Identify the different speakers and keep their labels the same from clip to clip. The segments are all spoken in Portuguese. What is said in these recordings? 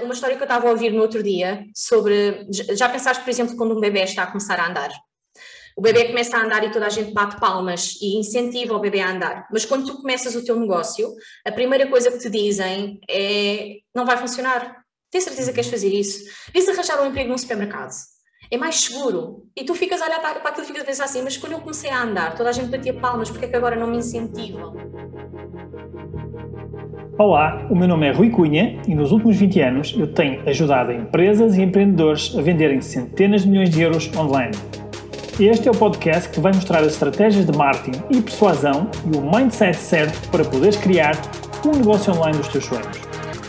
Speaker 1: uh, uma história que eu estava a ouvir no outro dia sobre. Já pensaste, por exemplo, quando um bebê está a começar a andar? O bebê começa a andar e toda a gente bate palmas e incentiva o bebê a andar. Mas quando tu começas o teu negócio, a primeira coisa que te dizem é: não vai funcionar. Tens certeza que queres fazer isso? Vês arranjar um emprego num supermercado é mais seguro. E tu ficas a olhar para, aquilo e ficas a pensar assim, mas quando eu comecei a andar, toda a gente batia palmas, porque é que agora não me incentivam?
Speaker 2: Olá, o meu nome é Rui Cunha e nos últimos 20 anos eu tenho ajudado empresas e empreendedores a venderem centenas de milhões de euros online. Este é o podcast que vai mostrar as estratégias de marketing e persuasão e o mindset certo para poderes criar um negócio online dos teus sonhos.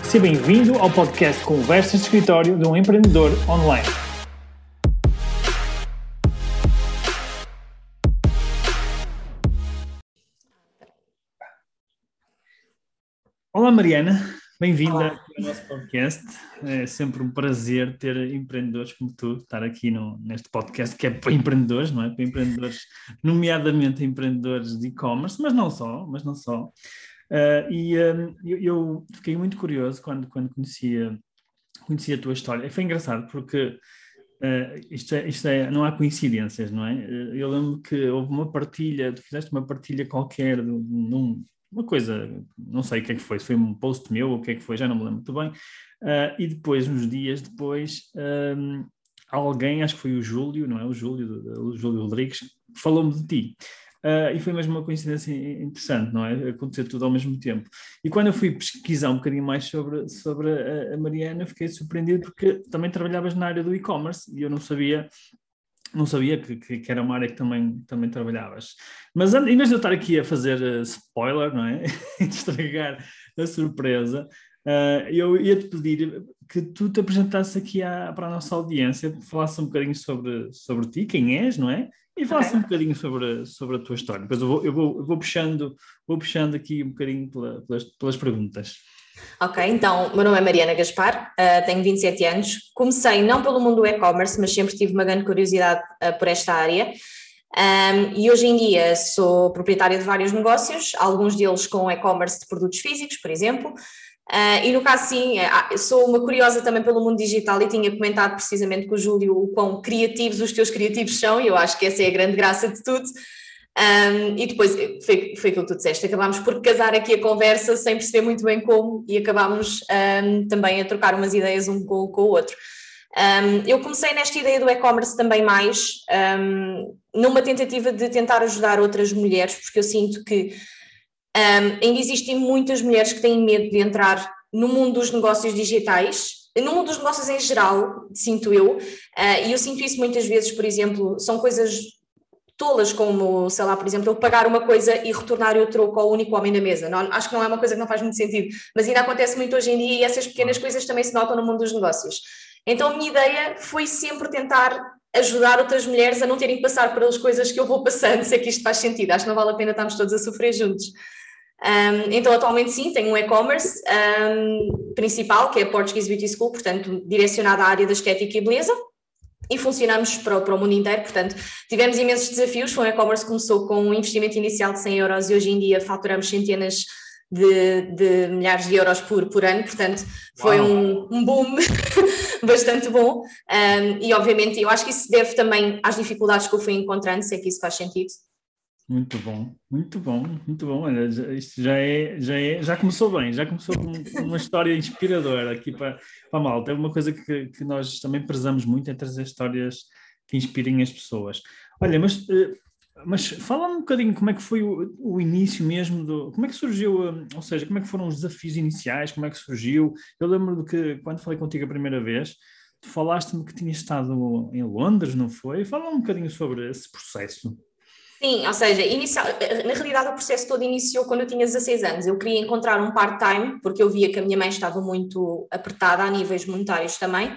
Speaker 2: Seja bem-vindo ao podcast Conversas de Escritório de um Empreendedor Online. Olá Mariana, bem-vinda ao nosso podcast. É sempre um prazer ter empreendedores como tu, estar aqui no, neste podcast que é para empreendedores, não é? Para empreendedores, nomeadamente empreendedores de e-commerce, mas não só, mas não só. Uh, e uh, eu, eu, fiquei muito curioso quando, quando conhecia, conhecia a tua história. Foi engraçado porque uh, isto, é, isto é, não há coincidências, não é? eu lembro que houve uma partilha, tu fizeste uma partilha qualquer num uma coisa, não sei o que é que foi, se foi um post meu ou o que é que foi, já não me lembro muito bem. Uh, e depois, uns dias depois, um, alguém, acho que foi o Júlio, não é? O Júlio, o Júlio Rodrigues, falou-me de ti. Uh, e foi mesmo uma coincidência interessante, não é? Acontecer tudo ao mesmo tempo. E quando eu fui pesquisar um bocadinho mais sobre, sobre a, a Mariana, fiquei surpreendido porque também trabalhavas na área do e-commerce e eu não sabia não sabia que, que, que, era uma área que também, também trabalhavas. Mas em vez de eu estar aqui a fazer uh, spoiler, não é? estragar a surpresa, uh, eu ia-te pedir que tu te apresentasses aqui à, para a nossa audiência, falasse um bocadinho sobre, sobre ti, quem és, não é? E falasse okay. um bocadinho sobre, sobre a tua história. Depois eu vou, eu vou, eu vou, puxando, vou puxando aqui um bocadinho pela, pelas, pelas perguntas.
Speaker 1: Ok, então, meu nome é Mariana Gaspar, uh, tenho 27 anos. Comecei não pelo mundo do e-commerce, mas sempre tive uma grande curiosidade uh, por esta área. Um, e hoje em dia sou proprietária de vários negócios, alguns deles com e-commerce de produtos físicos, por exemplo. Uh, e no caso, sim, sou uma curiosa também pelo mundo digital e tinha comentado precisamente com o Júlio o quão criativos os teus criativos são, e eu acho que essa é a grande graça de tudo. Um, e depois foi, foi aquilo que tu disseste, acabámos por casar aqui a conversa sem perceber muito bem como e acabámos um, também a trocar umas ideias um com, com o outro. Um, eu comecei nesta ideia do e-commerce também mais numa tentativa de tentar ajudar outras mulheres, porque eu sinto que ainda existem muitas mulheres que têm medo de entrar no mundo dos negócios digitais no mundo dos negócios em geral, sinto eu, uh, e eu sinto isso muitas vezes, por exemplo, são coisas tolas, como, sei lá, por exemplo, eu pagar uma coisa e retornar o troco ao único homem na mesa. Não, acho que não é uma coisa que não faz muito sentido, mas ainda acontece muito hoje em dia e essas pequenas coisas também se notam no mundo dos negócios. Então a minha ideia foi sempre tentar ajudar outras mulheres a não terem que passar pelas coisas que eu vou passando, se é que isto faz sentido. Acho que não vale a pena estarmos todos a sofrer juntos. Um, então, atualmente sim, tenho um e-commerce um, principal, que é a Portuguese Beauty School, portanto, direcionado à área da estética e beleza e funcionamos para, para, o mundo inteiro, portanto, tivemos imensos desafios, um e-commerce começou com um investimento inicial de 100 euros e hoje em dia faturamos centenas de, de milhares de euros por, por ano, portanto, foi um, um, boom bastante bom. Um, e obviamente eu acho que isso se deve também às dificuldades que eu fui encontrando, sei que isso faz sentido.
Speaker 2: Muito bom, muito bom, muito bom. Olha, isto já é, já é, já começou bem, já começou com uma história inspiradora aqui para, para a malta. É uma coisa que, que nós também prezamos muito, é trazer histórias que inspirem as pessoas. Olha, mas, eh, mas fala um bocadinho como é que foi o, o início mesmo, do, como é que surgiu, eh, ou seja, como é que foram os desafios iniciais, como é que surgiu? Eu lembro que quando falei contigo a primeira vez, tu falaste-me que tinha estado em Londres, não foi? Fala um bocadinho sobre esse processo.
Speaker 1: Sim, ou seja, inicial, na realidade o processo todo iniciou quando eu tinha 16 anos. Eu queria encontrar um part-time, porque eu via que a minha mãe estava muito apertada a níveis monetários também.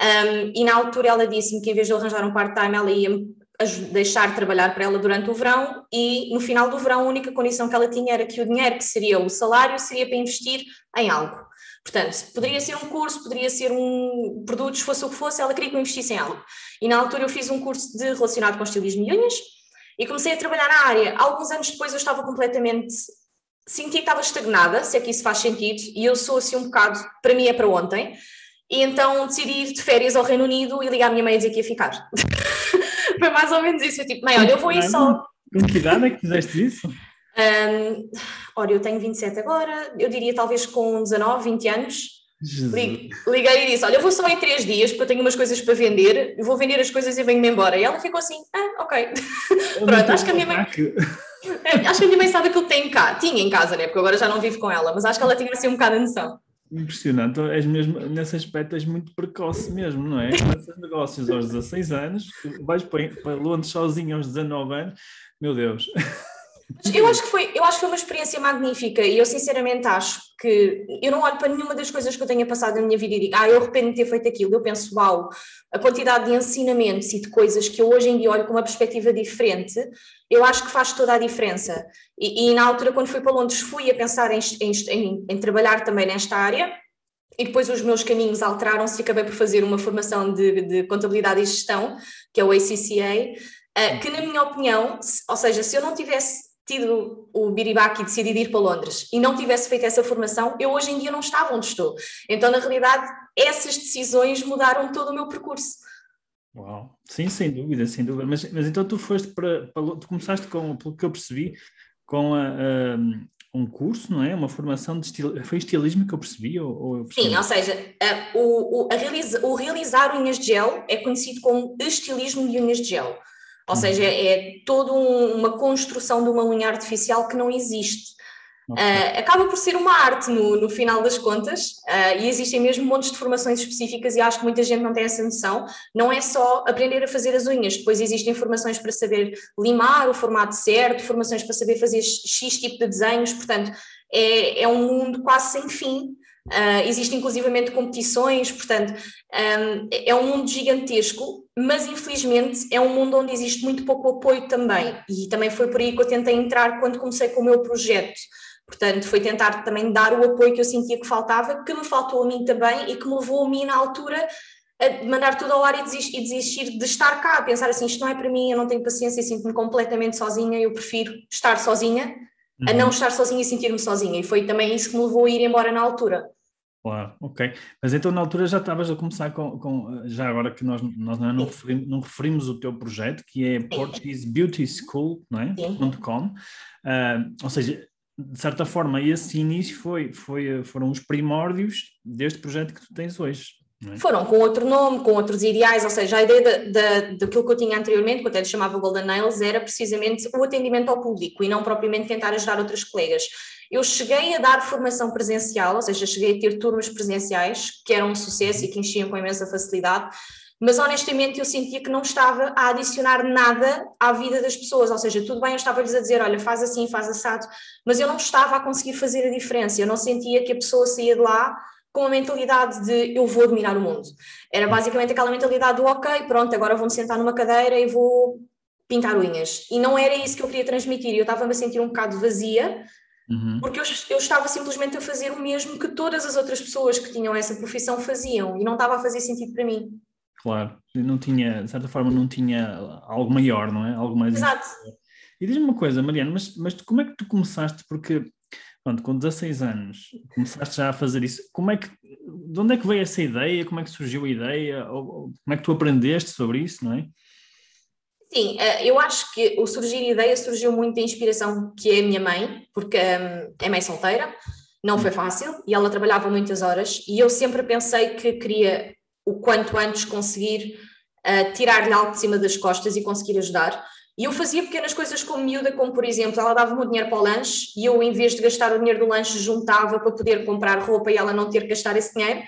Speaker 1: Um, e na altura ela disse-me que em vez de eu arranjar um part-time, ela ia deixar de trabalhar para ela durante o verão e no final do verão a única condição que ela tinha era que o dinheiro que seria o salário seria para investir em algo. Portanto, poderia ser um curso, poderia ser um produto, fosse o que fosse, ela queria que eu investisse em algo. E na altura eu fiz um curso de, relacionado com estilismo de unhas, e comecei a trabalhar na área. Alguns anos depois eu estava completamente senti que estava estagnada, se é que isso faz sentido, e eu sou assim um bocado, para mim é para ontem, e então decidi ir de férias ao Reino Unido e ligar à minha mãe e dizer que ia ficar. Foi mais ou menos isso. Eu tipo, mãe, olha, eu vou ir só.
Speaker 2: Com que idade é que fizeste isso?
Speaker 1: Um, olha, eu tenho 27 agora, eu diria talvez com 19, 20 anos. Liguei e disse: Olha, eu vou só em três dias porque eu tenho umas coisas para vender, eu vou vender as coisas e venho-me embora. E ela ficou assim: Ah, ok. Pronto, acho que a minha mãe. acho que a minha mãe sabe que eu tenho cá. Tinha em casa, né? Porque agora já não vivo com ela, mas acho que ela tinha assim um bocado a noção.
Speaker 2: Impressionante, és mesmo, nesse aspecto és muito precoce mesmo, não é? Começas negócios aos 16 anos, vais para, para Londres sozinho aos 19 anos, meu Deus.
Speaker 1: Eu acho que foi, eu acho que foi uma experiência magnífica e eu sinceramente acho que eu não olho para nenhuma das coisas que eu tenha passado na minha vida e digo, ah, eu arrependo de ter feito aquilo. Eu penso, uau, a quantidade de ensinamentos e de coisas que eu hoje em dia olho com uma perspectiva diferente, eu acho que faz toda a diferença. E, e na altura, quando fui para Londres, fui a pensar em, em, em trabalhar também nesta área e depois os meus caminhos alteraram-se e acabei por fazer uma formação de, de contabilidade e gestão, que é o ACCA, eh, que na minha opinião, ou seja, se eu não tivesse tido o biribaque e decidido ir para Londres e não tivesse feito essa formação, eu hoje em dia não estava onde estou. Então, na realidade, essas decisões mudaram todo o meu percurso.
Speaker 2: Uau, sim, sem dúvida, sem dúvida. Mas, mas então tu foste para, para tu começaste com, pelo que eu percebi, com a, a, um curso, não é? Uma formação de estil, foi estilismo que eu percebi? Ou, ou eu percebi?
Speaker 1: Sim, ou seja, a, o, o, realiza, o realizar unhas de gel é conhecido como estilismo de unhas de gel. Ou uhum. seja, é toda um, uma construção de uma unha artificial que não existe. Okay. Uh, acaba por ser uma arte no, no final das contas, uh, e existem mesmo montes de formações específicas, e acho que muita gente não tem essa noção. Não é só aprender a fazer as unhas, depois existem formações para saber limar o formato certo, formações para saber fazer X tipo de desenhos, portanto, é, é um mundo quase sem fim. Uh, existem inclusivamente competições, portanto, um, é um mundo gigantesco, mas infelizmente é um mundo onde existe muito pouco apoio também, e também foi por aí que eu tentei entrar quando comecei com o meu projeto. Portanto, foi tentar também dar o apoio que eu sentia que faltava, que me faltou a mim também e que me levou a mim na altura a mandar tudo ao ar e desistir, e desistir de estar cá, a pensar assim, isto não é para mim, eu não tenho paciência, sinto-me completamente sozinha, eu prefiro estar sozinha a não uhum. estar sozinha e sentir-me sozinha. E foi também isso que me levou a ir embora na altura.
Speaker 2: Claro, ok. Mas então na altura já estavas a começar com, com já agora que nós, nós não, referimos, não referimos o teu projeto, que é Portuguese Beauty School, não é? .com. Uh, ou seja, de certa forma, esse início foi, foi, foram os primórdios deste projeto que tu tens hoje. É?
Speaker 1: Foram com outro nome, com outros ideais, ou seja, a ideia daquilo que eu tinha anteriormente, que eu até lhe chamava Golden Nails, era precisamente o atendimento ao público e não propriamente tentar ajudar outras colegas. Eu cheguei a dar formação presencial, ou seja, cheguei a ter turmas presenciais, que eram um sucesso e que enchiam com imensa facilidade, mas honestamente eu sentia que não estava a adicionar nada à vida das pessoas, ou seja, tudo bem, eu estava-lhes a dizer, olha, faz assim, faz assado, mas eu não estava a conseguir fazer a diferença, eu não sentia que a pessoa saía de lá com a mentalidade de eu vou dominar o mundo. Era basicamente aquela mentalidade do ok, pronto, agora vou-me sentar numa cadeira e vou pintar unhas. E não era isso que eu queria transmitir, eu estava-me a sentir um bocado vazia, Uhum. Porque eu, eu, estava simplesmente a fazer o mesmo que todas as outras pessoas que tinham essa profissão faziam e não estava a fazer sentido para mim.
Speaker 2: Claro, não tinha, de certa forma, não tinha algo maior, não é? Algo mais.
Speaker 1: Exato.
Speaker 2: E diz-me uma coisa, Mariana, mas, mas como é que tu começaste? Porque, pronto, com 16 anos, começaste já a fazer isso. Como é que, de onde é que veio essa ideia? Como é que surgiu a ideia? Ou, ou como é que tu aprendeste sobre isso, não é?
Speaker 1: Sim, eh, eu acho que o surgir ideia surgiu muito da inspiração que é a minha mãe, porque hum, é mãe solteira, não foi fácil e ela trabalhava muitas horas e eu sempre pensei que queria o quanto antes conseguir uh, tirar-lhe algo de cima das costas e conseguir ajudar. E eu fazia pequenas coisas como miúda, como por exemplo, ela dava-me o dinheiro para o lanche e eu, em vez de gastar o dinheiro do lanche, juntava para poder comprar roupa e ela não ter que gastar esse dinheiro.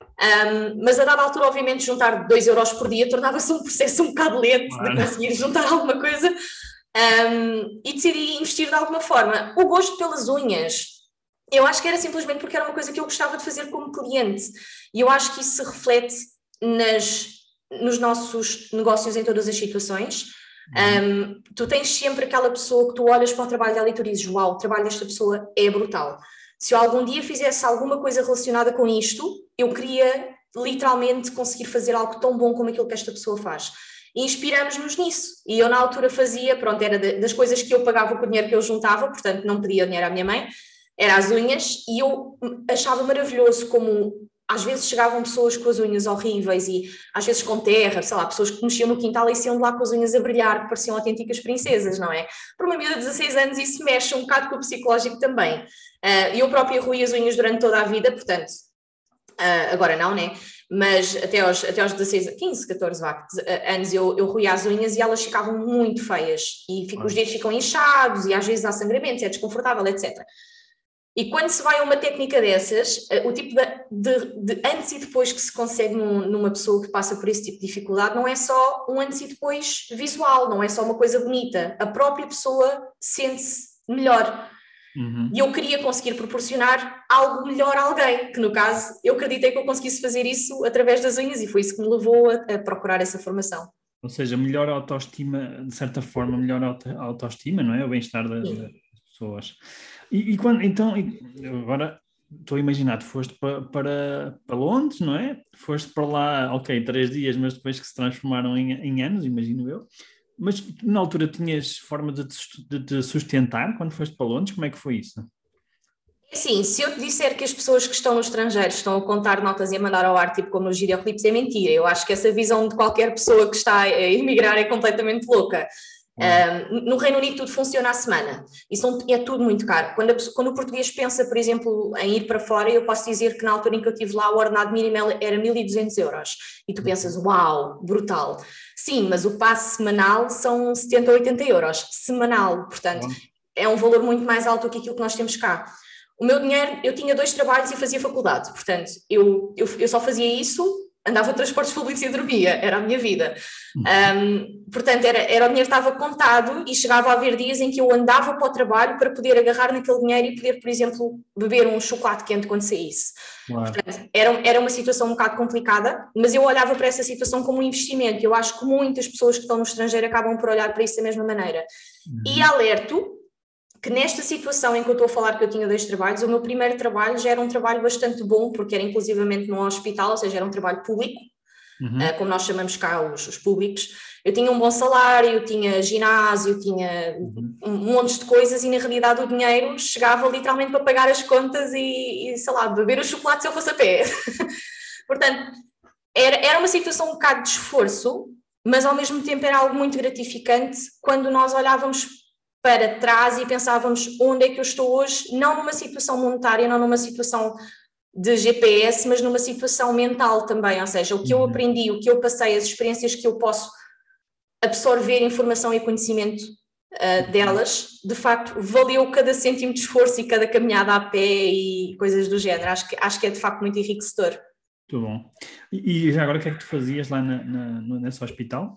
Speaker 1: Um, mas a dada altura, obviamente, juntar 2 euros por dia tornava-se um processo um bocado lento de conseguir juntar alguma coisa um, e decidi investir de alguma forma. O gosto pelas unhas, eu acho que era simplesmente porque era uma coisa que eu gostava de fazer como cliente e eu acho que isso se reflete nas, nos nossos negócios em todas as situações. Um, tu tens sempre aquela pessoa que tu olhas para o trabalho dela e tu dizes: Uau, o trabalho desta pessoa é brutal. Se eu algum dia fizesse alguma coisa relacionada com isto, eu queria literalmente conseguir fazer algo tão bom como aquilo que esta pessoa faz. e inspiramos-nos nisso. E eu na altura fazia, pronto, era das coisas que eu pagava com o dinheiro que eu juntava, portanto não pedia dinheiro à minha mãe, era as unhas, e eu achava maravilhoso como às vezes chegavam pessoas com as unhas horríveis e às vezes com terra, sei lá, pessoas que mexiam no quintal e iam de lá com as unhas a brilhar, que pareciam autênticas princesas, não é? Para uma miúda de 16 anos isso mexe um bocado com o psicológico também. Uh, eu própria ruí as unhas durante toda a vida, portanto, uh, agora não, né? Mas até aos, até aos 16, 15, 14 vá, anos eu, eu ruía as unhas e elas ficavam muito feias e fico, os dedos ficam inchados e às vezes há sangramentos, é desconfortável, etc. E quando se vai a uma técnica dessas, eh, o tipo de, de, de, antes e depois que se consegue num, numa pessoa que passa por esse tipo de dificuldade, não é só um antes e depois visual, não é só uma coisa bonita. A própria pessoa sente-se melhor. Uhum. E eu queria conseguir proporcionar algo melhor a alguém, que no caso eu acreditei que eu conseguisse fazer isso através das unhas e foi isso que me levou a, a procurar essa formação.
Speaker 2: Ou seja, melhor autoestima, de certa forma, melhor autoestima, não é? O bem-estar das, das pessoas. E, e quando, então, agora estou a imaginar, foste para, para, para Londres, não é? Foste para lá, ok, três dias, mas depois que se transformaram em, em anos, imagino eu. Mas na altura tinhas forma de te, de te sustentar quando foste para Londres? Como é que foi isso?
Speaker 1: Sim, se eu te disser que as pessoas que estão no estrangeiro estão a contar notas e a mandar ao ar, tipo como nos videoclipes, é mentira. Eu acho que essa visão de qualquer pessoa que está a emigrar é completamente louca. Um, no Reino Unido tudo funciona à semana, isso é tudo muito caro. Quando, a, quando, o português pensa, por exemplo, em ir para fora, eu posso dizer que na altura em que eu estive lá o ordenado mínimo era 1.200 euros. E tu pensas, uau, brutal. Sim, mas o passe semanal são 70 ou 80 euros, semanal, portanto, é um valor muito mais alto do que aquilo que nós temos cá. O meu dinheiro, eu tinha dois trabalhos e fazia faculdade, portanto, eu, eu, eu só fazia isso andava de transportes públicos e dormia, era a minha vida. Um, portanto, era, era o dinheiro estava contado e chegava a haver dias em que eu andava para o trabalho para poder agarrar naquele dinheiro e poder, por exemplo, beber um chocolate quente quando saísse. Portanto, era, era uma situação um bocado complicada, mas eu olhava para essa situação como um investimento. Eu acho que muitas pessoas que estão no estrangeiro acabam por olhar para isso da mesma maneira. Uhum. E alerto que nesta situação em que eu estou a falar que eu tinha dois trabalhos, o meu primeiro trabalho já era um trabalho bastante bom, porque era inclusivamente num hospital, ou seja, era um trabalho público, uhum. uh, como nós chamamos cá os, os, públicos. Eu tinha um bom salário, tinha ginásio, tinha uhum. um monte de coisas e na realidade o dinheiro chegava literalmente para pagar as contas e, e sei lá, beber o chocolate se eu fosse a pé. Portanto, era, era uma situação um bocado de esforço, mas ao mesmo tempo era algo muito gratificante quando nós olhávamos para trás e pensávamos onde é que eu estou hoje, não numa situação monetária, não numa situação de GPS, mas numa situação mental também, ou seja, o que eu uhum. aprendi, o que eu passei, as experiências que eu posso absorver informação e conhecimento uh, delas, de facto, valeu cada cêntimo de esforço e cada caminhada a pé e coisas do género. Acho que, acho que é de facto muito enriquecedor.
Speaker 2: Muito bom. E, e já agora o que é que tu fazias lá na, na, nesse hospital?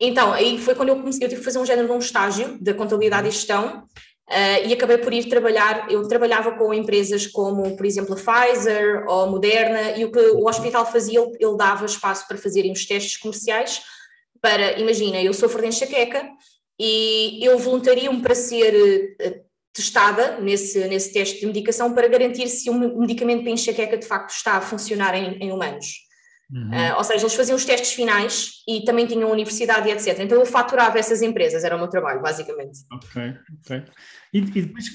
Speaker 1: Então, aí foi quando eu comecei, eu tive que fazer um género de um estágio de contabilidade e gestão uh, e acabei por ir trabalhar, eu trabalhava com empresas como, por exemplo, a Pfizer ou a Moderna e o que o hospital fazia, ele, dava espaço para fazerem os testes comerciais para, imagina, eu sofro de enxaqueca e eu voluntario-me para ser uh, testada nesse, nesse teste de medicação para garantir se um medicamento para enxaqueca de facto está a funcionar em, em humanos. Uhum. Uh, ou seja, eles faziam os testes finais e também tinham universidade e etc. Então eu faturava essas empresas, era o meu trabalho, basicamente.
Speaker 2: Ok, ok. E, e depois,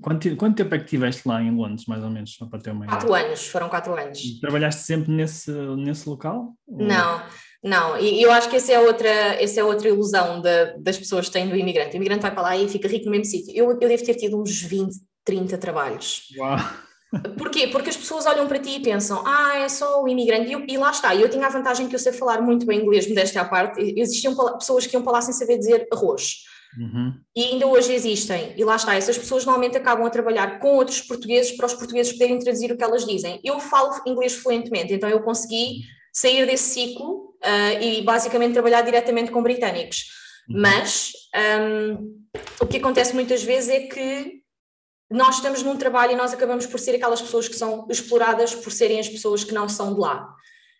Speaker 2: quanto, quanto, tempo é que estiveste lá em Londres, mais ou menos, só para ter uma
Speaker 1: ideia? Quatro anos, foram quatro anos.
Speaker 2: E trabalhaste sempre nesse, nesse local?
Speaker 1: Não, não, e eu acho que essa é outra, essa é outra ilusão de, das pessoas que têm do imigrante. O imigrante vai para lá e fica rico no mesmo sítio. Eu, eu devo ter tido uns 20, 30 trabalhos.
Speaker 2: Uau!
Speaker 1: Porquê? Porque as pessoas olham para ti e pensam, ah, é só o imigrante, e, eu, e lá está, eu tinha a vantagem que eu sei falar muito bem inglês, modéstia à parte, existiam pessoas que iam para lá sem saber dizer arroz, uhum. e ainda hoje existem, e lá está, essas pessoas normalmente acabam a trabalhar com outros portugueses para os portugueses poderem traduzir o que elas dizem. Eu falo inglês fluentemente, então eu consegui sair desse ciclo uh, e basicamente trabalhar diretamente com britânicos, uhum. mas um, o que acontece muitas vezes é que nós estamos num trabalho e nós acabamos por ser aquelas pessoas que são exploradas por serem as pessoas que não são de lá.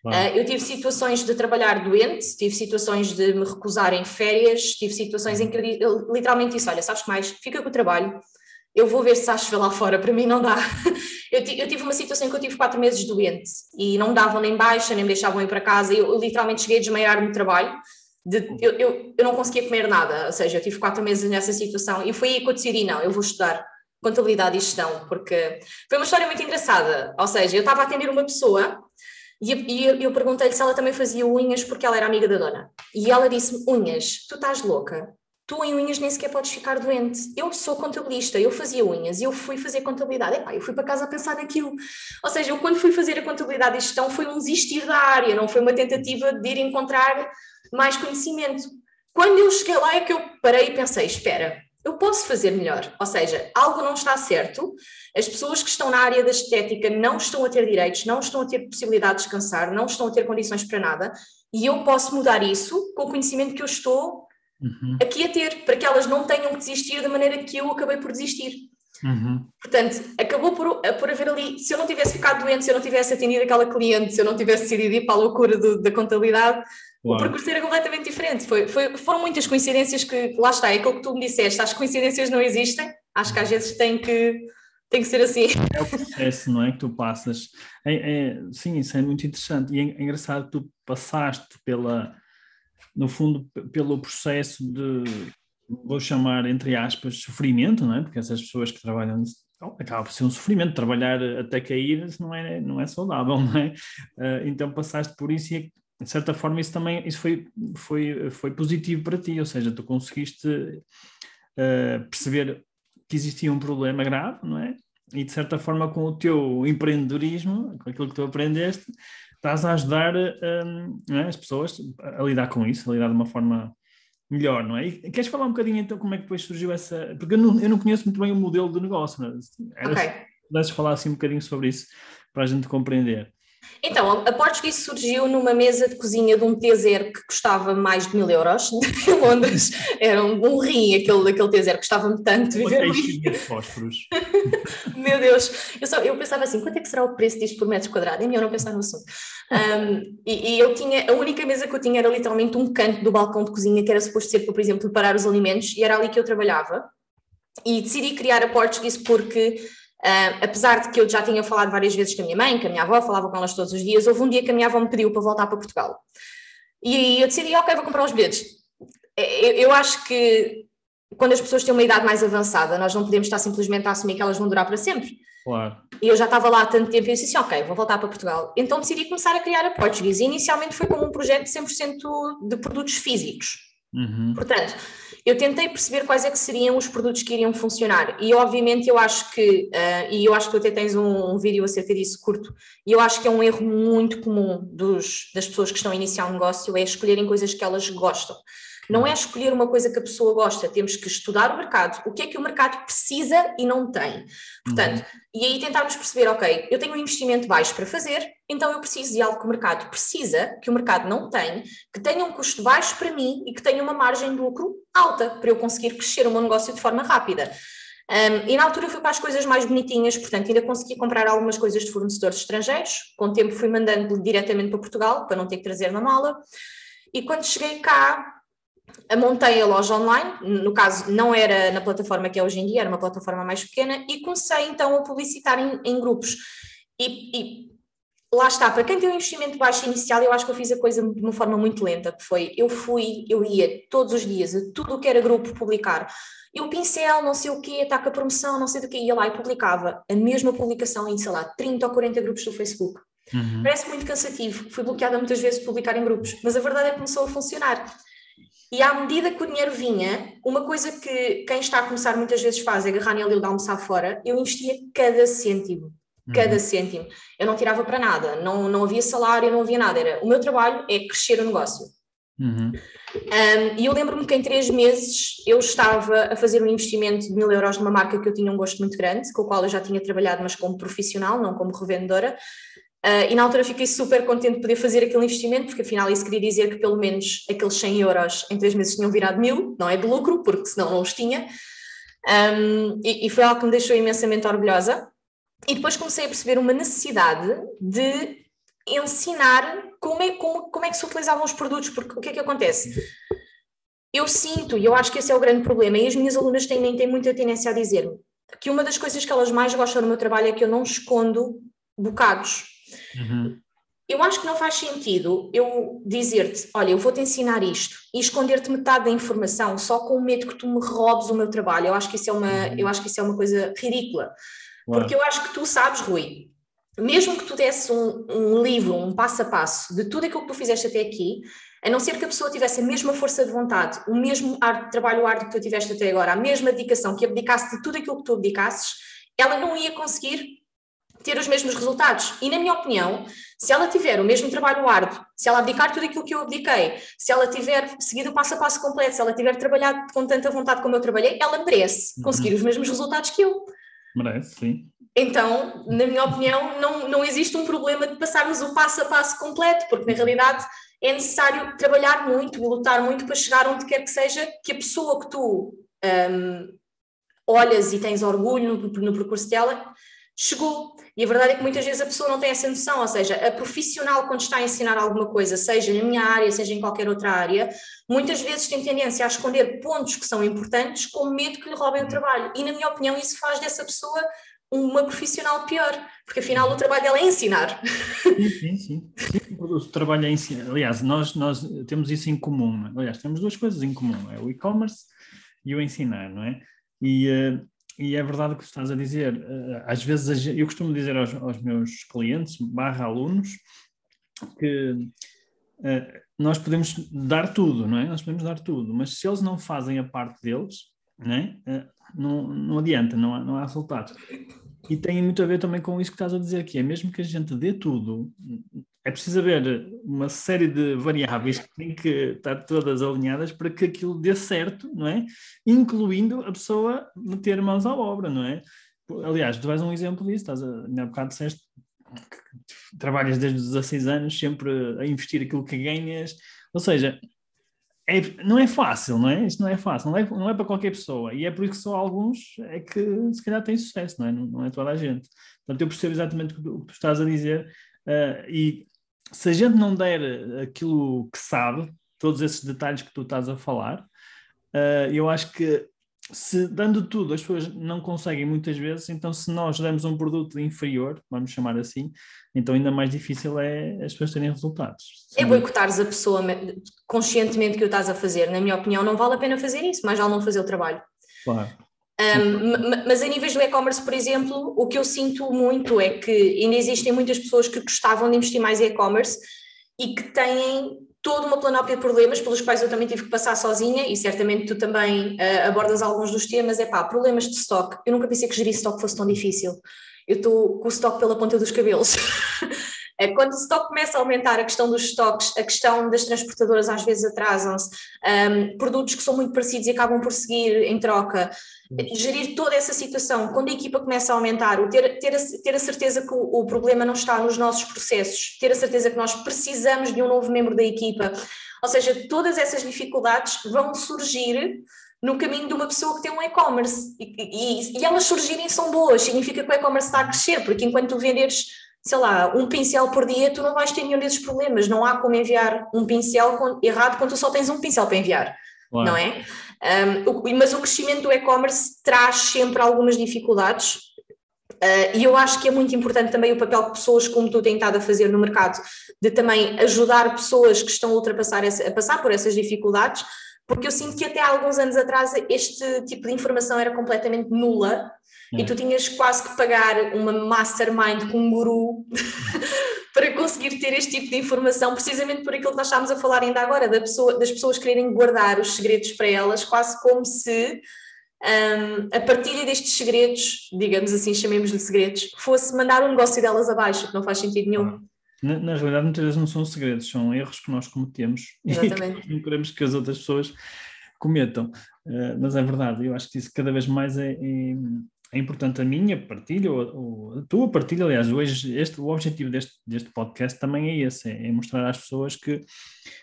Speaker 1: Uh, eu tive situações de trabalhar doente, tive situações de me recusar em férias, tive situações em que eu literalmente disse: Olha, sabes que mais? Fica com o trabalho, eu vou ver se achas lá fora, para mim não dá. eu, eu, tive uma situação em que eu tive quatro meses doente e não me davam nem baixa, nem me deixavam ir para casa, eu, eu literalmente cheguei a desmaiar no trabalho De, eu, eu, eu não conseguia comer nada, ou seja, eu tive quatro meses nessa situação e foi aí que eu decidi, não, eu vou estudar contabilidade e gestão, porque foi uma história muito engraçada, ou seja, eu estava a atender uma pessoa e, e eu, perguntei-lhe se ela também fazia unhas porque ela era amiga da dona. E ela disse-me, unhas, tu estás louca? tu em unhas nem sequer podes ficar doente. Eu sou contabilista, eu fazia unhas, eu fui fazer contabilidade. Epá, eu fui para casa a pensar naquilo. Ou seja, eu quando fui fazer a contabilidade e gestão foi um desistir da área, não foi uma tentativa de ir encontrar mais conhecimento. Quando eu cheguei lá é que eu parei e pensei, espera, eu posso fazer melhor. Ou seja, algo não está certo, as pessoas que estão na área da estética não estão a ter direitos, não estão a ter possibilidade de descansar, não estão a ter condições para nada, e eu posso mudar isso com o conhecimento que eu estou uhum. aqui a ter, para que elas não tenham que desistir da maneira que eu acabei por desistir. Uhum. Portanto, acabou por, por haver ali, se eu não tivesse ficado doente, se eu não tivesse atendido aquela cliente, se eu não tivesse decidido ir para a loucura do, da contabilidade, o percurso era completamente diferente. Foi, foi, foram muitas coincidências que, lá está, é aquilo que tu me disseste, as coincidências não existem, acho que às vezes tem que, tem que ser assim.
Speaker 2: É o processo, não é? Que tu passas. É, é, sim, isso é muito interessante e é, é engraçado que tu passaste pela no fundo, pelo processo de, vou chamar, entre aspas, sofrimento, não é? Porque essas pessoas que trabalham acaba por ser um sofrimento, trabalhar até cair não é, não é saudável, não é? Uh, então passaste por isso e de certa forma isso também isso foi, foi, foi positivo para ti, ou seja, tu conseguiste uh, perceber que existia um problema grave, não é? E de certa forma com o teu empreendedorismo, com aquilo que tu aprendeste, estás a ajudar um, é, as pessoas a lidar com isso, a lidar de uma forma melhor, não é? E queres falar um bocadinho então como é que depois surgiu essa. Porque eu não, eu não conheço muito bem o modelo do negócio, mas eras, falar assim um bocadinho sobre isso para a gente compreender.
Speaker 1: Então, a Português surgiu numa mesa de cozinha de um T0 que custava mais de mil euros em Londres. Era um, um rim aquele, aquele T0, custava-me tanto
Speaker 2: ali. de fósforos.
Speaker 1: Meu Deus, eu, só, eu pensava assim, quanto é que será o preço disto por metro quadrado? É melhor não pensar no assunto. Um, e, e, eu tinha, a única mesa que eu tinha era literalmente um canto do balcão de cozinha que era suposto ser para, por exemplo, preparar os alimentos e era ali que eu trabalhava. E decidi criar a Portuguese porque Uh, apesar de que eu já tinha falado várias vezes com a minha mãe, com a minha avó, falava com elas todos os dias, houve um dia que a minha avó me pediu para voltar para Portugal. E eu decidi, ok, vou comprar os bilhetes. Eu, eu acho que quando as pessoas têm uma idade mais avançada, nós não podemos estar simplesmente a assumir que elas vão durar para sempre.
Speaker 2: Claro.
Speaker 1: E eu já estava lá há tanto tempo e eu disse assim, ok, vou voltar para Portugal. Então decidi começar a criar a Portuguese. E inicialmente foi como um projeto de 100% de produtos físicos.
Speaker 2: Uhum.
Speaker 1: Portanto, eu tentei perceber quais é que seriam os produtos que iriam funcionar e obviamente eu acho que, uh, e eu acho que tu até tens um, um, vídeo acerca disso curto, e eu acho que é um erro muito comum dos, das pessoas que estão a iniciar um negócio é escolherem coisas que elas gostam. Não é escolher uma coisa que a pessoa gosta, temos que estudar o mercado, o que é que o mercado precisa e não tem. Portanto, uhum. e aí tentarmos perceber, ok, eu tenho um investimento baixo para fazer, então eu preciso de algo que o mercado precisa, que o mercado não tem, que tenha um custo baixo para mim e que tenha uma margem de lucro alta, para eu conseguir crescer o meu negócio de forma rápida. Um, e na altura fui para as coisas mais bonitinhas, portanto ainda consegui comprar algumas coisas de fornecedores estrangeiros, com o tempo fui mandando diretamente para Portugal, para não ter que trazer na mala, e quando cheguei cá, montei a loja online, no caso não era na plataforma que é hoje em dia, era uma plataforma mais pequena, e comecei então a publicitar em, em grupos. E, e, lá está, para quem tem um investimento baixo inicial, eu acho que eu fiz a coisa de uma forma muito lenta, que foi, eu fui, eu ia todos os dias a tudo o que era grupo publicar, e o pincel, não sei o quê, está com a promoção, não sei do que, ia lá e publicava a mesma publicação em, sei lá, 30 ou 40 grupos do Facebook. Uhum. Parece muito cansativo, fui bloqueada muitas vezes de publicar em grupos, mas a verdade é que começou a funcionar. E à medida que o dinheiro vinha, uma coisa que quem está a começar muitas vezes faz é agarrar nele e de almoçar fora, eu investia cada cêntimo. Cada uhum. cêntimo. Eu não tirava para nada, não, não havia salário, não havia nada. Era, o meu trabalho é crescer o negócio.
Speaker 2: Uhum.
Speaker 1: Um, e eu lembro-me que em três meses eu estava a fazer um investimento de mil euros numa marca que eu tinha um gosto muito grande, com a qual eu já tinha trabalhado, mas como profissional, não como revendedora. Uh, e na altura fiquei super contente de poder fazer aquele investimento, porque afinal isso queria dizer que pelo menos aqueles 100 euros em três meses tinham virado mil, não é de lucro, porque senão não os tinha. Um, e, e, foi algo que me deixou imensamente orgulhosa. E depois comecei a perceber uma necessidade de ensinar como é, como, como é que se utilizavam os produtos, porque o que é que acontece? Eu sinto, e eu acho que esse é o grande problema, e as minhas alunas têm, têm muita tendência a dizer-me, que uma das coisas que elas mais gostam no meu trabalho é que eu não escondo bocados
Speaker 2: Uhum.
Speaker 1: eu acho que não faz sentido eu dizer-te, olha, eu vou-te ensinar isto e esconder-te metade da informação só com o medo que tu me roubes o meu trabalho. Eu acho que isso é uma, uhum. eu acho que isso é uma coisa ridícula. Porque eu acho que tu sabes, Rui, mesmo que tu desse um, um, livro, um passo a passo de tudo aquilo que tu fizeste até aqui, a não ser que a pessoa tivesse a mesma força de vontade, o mesmo ar, trabalho árduo que tu tiveste até agora, a mesma dedicação, que abdicasse de tudo aquilo que tu abdicasses, ela não ia conseguir ter os mesmos resultados. E, na minha opinião, se ela tiver o mesmo trabalho árduo, se ela abdicar tudo aquilo que eu abdiquei, se ela tiver seguido o passo a passo completo, se ela tiver trabalhado com tanta vontade como eu trabalhei, ela merece uhum. conseguir uhum. os mesmos resultados que eu.
Speaker 2: Merece, sim.
Speaker 1: Então, na minha opinião, não, não existe um problema de passarmos o passo a passo completo, porque na realidade é necessário trabalhar muito lutar muito para chegar onde quer que seja que a pessoa que tu um, olhas e tens orgulho no, no percurso dela chegou. E a verdade é que muitas vezes a pessoa não tem essa noção, ou seja, a profissional quando está a ensinar alguma coisa, seja na minha área, seja em qualquer outra área, muitas vezes tem tendência a esconder pontos que são importantes com medo que lhe roubem o trabalho. E na minha opinião isso faz dessa pessoa uma profissional pior, porque afinal o trabalho dela é ensinar.
Speaker 2: Sim, sim, sim. sim o trabalho é ensinar. Aliás, nós, nós temos isso em comum. É? Aliás, temos duas coisas em comum, é o e-commerce e o ensinar, não é? E, uh, e é verdade o que estás a dizer. Uh, às vezes, eu costumo dizer aos, aos meus clientes, barra alunos, que uh, nós podemos dar tudo, não é? Nós podemos dar tudo, mas se eles não fazem a parte deles, não, é? não, não adianta, não há, não há resultados. E tem muito a ver também com isso que estás a dizer, que é mesmo que a gente dê tudo, é preciso haver uma série de variáveis que têm que estar todas alinhadas para que aquilo dê certo, não é? Incluindo a pessoa meter mãos à obra, não é? Aliás, tu és um exemplo disso, estás a, há bocado disseste que trabalhas desde os 16 anos sempre a investir aquilo que ganhas, ou seja, é, não é fácil, não é? Isto não é fácil, não é, não é para qualquer pessoa. E é por isso que só alguns é que se calhar têm sucesso, não é? Não, não é toda a gente. Portanto, eu percebo exatamente o que tu, o que tu estás a dizer. Uh, e se a gente não der aquilo que sabe, todos esses detalhes que tu estás a falar, uh, eu acho que se dando tudo as pessoas não conseguem muitas vezes, então se nós demos um produto inferior, vamos chamar assim, então ainda mais difícil é as pessoas terem resultados.
Speaker 1: É boicotares a pessoa conscientemente que o estás a fazer. Na minha opinião, não vale a pena fazer isso, mas já não fazer o trabalho.
Speaker 2: Claro.
Speaker 1: Mas a níveis do e-commerce, por exemplo, o que eu sinto muito é que ainda existem muitas pessoas que gostavam de investir mais em e-commerce e que têm toda uma planóplia de problemas pelos quais eu também tive que passar sozinha e certamente tu também uh, abordas alguns dos temas, é pá, problemas de stock. Eu nunca pensei que gerir stock fosse tão difícil. Eu estou com o stock pela ponta dos cabelos. É, quando o stock começa a aumentar, a questão dos estoques, a questão das transportadoras às vezes atrasam-se, um, produtos que são muito parecidos e acabam por seguir em troca, gerir toda essa situação, quando a equipa começa a aumentar, o ter, ter, a, ter a certeza que o, o problema não está nos nossos processos, ter a certeza que nós precisamos de um novo membro da equipa, ou seja, todas essas dificuldades vão surgir no caminho de uma pessoa que tem um e-commerce. E, e, e, elas surgirem são boas, significa que o e-commerce está a crescer, porque enquanto tu venderes, sei lá, um pincel por dia, tu não vais ter nenhum desses problemas, não há como enviar um pincel errado quando tu só tens um pincel para enviar, não é? Um, mas o crescimento do e-commerce traz sempre algumas dificuldades, uh, e eu acho que é muito importante também o papel que pessoas como tu têm estado a fazer no mercado, de também ajudar pessoas que estão a ultrapassar essa, a passar por essas dificuldades, porque eu sinto que até há alguns anos atrás este tipo de informação era completamente nula e tu tinhas quase que pagar uma mastermind com um guru para conseguir ter este tipo de informação, precisamente por aquilo que nós estávamos a falar ainda agora, da pessoa, das pessoas quererem guardar os segredos para elas, quase como se um, a partilha destes segredos, digamos assim, chamemos-lhe segredos, fosse mandar o negócio delas abaixo, que não faz sentido nenhum.
Speaker 2: Na, na, realidade, muitas vezes não são segredos, são erros que nós cometemos Exatamente. e que não queremos que as outras pessoas cometam. Uh, mas é verdade, eu acho que isso cada vez mais é, é é importante a minha partilha, ou, a tua partilha, aliás, hoje este, o objetivo deste, deste podcast também é esse, é, é mostrar às pessoas que,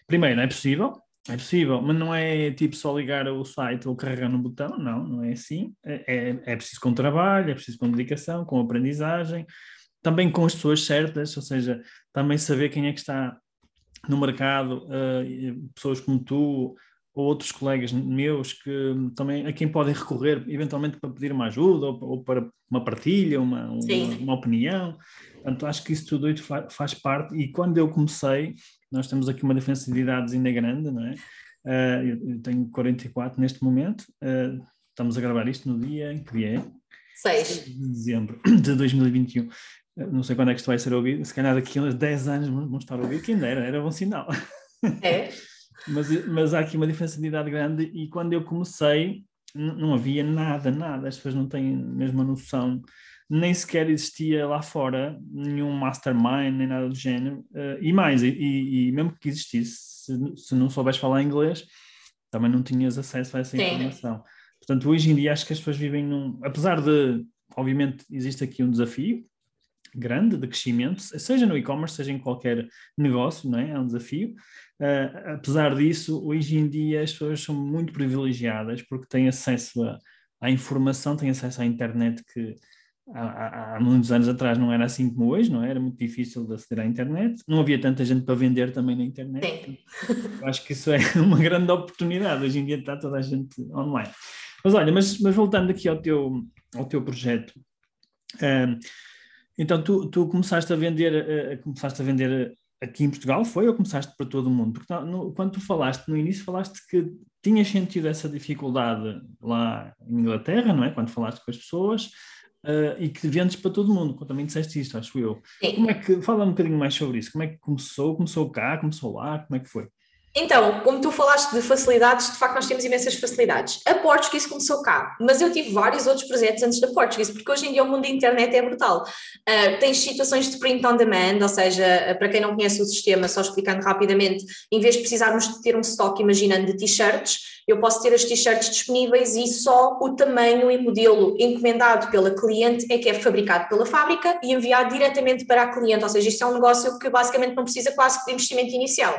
Speaker 2: primeiro, é possível, é possível, mas não é tipo só ligar o site ou carregar no botão, não, não é assim, é, é, é preciso com trabalho, é preciso com dedicação, com aprendizagem, também com as pessoas certas, ou seja, também saber quem é que está no mercado, uh, pessoas como tu, ou outros colegas meus que também a quem podem recorrer eventualmente para pedir uma ajuda ou, ou para uma partilha, uma, uma, uma, opinião. Portanto, acho que isso tudo faz parte. E quando eu comecei, nós temos aqui uma diferença de idades ainda grande, não é? Uh, eu, tenho 44 neste momento. Uh, estamos a gravar isto no dia em que dia é?
Speaker 1: 6
Speaker 2: de dezembro de 2021. Não sei quando é que isto vai ser ouvido, se calhar daqui a uns 10 anos vão estar a ouvir, quem dera, era bom sinal.
Speaker 1: É.
Speaker 2: mas, mas há aqui uma diferença de idade grande e quando eu comecei não havia nada, nada, as pessoas não têm mesmo a noção, nem sequer existia lá fora nenhum mastermind, nem nada do género, uh, e mais, e, e, mesmo que existisse, se, se, não soubes falar inglês, também não tinhas acesso a essa Sim. informação. Portanto, hoje em dia acho que as pessoas vivem num, apesar de, obviamente, existe aqui um desafio, grande de crescimento, seja no e-commerce, seja em qualquer negócio, não é? É um desafio. Uh, apesar disso, hoje em dia as pessoas são muito privilegiadas porque têm acesso a, à informação, têm acesso à internet que há, há, muitos anos atrás não era assim como hoje, não é? Era muito difícil de aceder à internet, não havia tanta gente para vender também na internet. Acho que isso é uma grande oportunidade. Hoje em dia está toda a gente online. Mas olha, mas, mas voltando aqui ao teu, ao teu projeto. Uh, então tu, tu começaste a vender, uh, começaste a vender aqui em Portugal, foi ou começaste para todo o mundo? Porque no, quando tu falaste no início, falaste que tinhas sentido essa dificuldade lá em Inglaterra, não é? Quando falaste com as pessoas uh, e que vendes para todo o mundo. Também disseste isto, acho eu. Sim. Como é que, fala um bocadinho mais sobre isso. Como é que começou? Começou cá? Começou lá? Como é que foi?
Speaker 1: Então, como tu falaste de facilidades, de facto nós temos imensas facilidades. A Portuguese começou cá, mas eu tive vários outros projetos antes da Portuguese, porque hoje em dia o mundo da internet é brutal. Uh, tens situações de print on demand, ou seja, uh, para quem não conhece o sistema, só explicando rapidamente, em vez de precisarmos de ter um estoque, imaginando, de t-shirts, eu posso ter as t-shirts disponíveis e só o tamanho e modelo encomendado pela cliente é que é fabricado pela fábrica e enviado diretamente para a cliente, ou seja, isto é um negócio que basicamente não precisa quase de investimento inicial.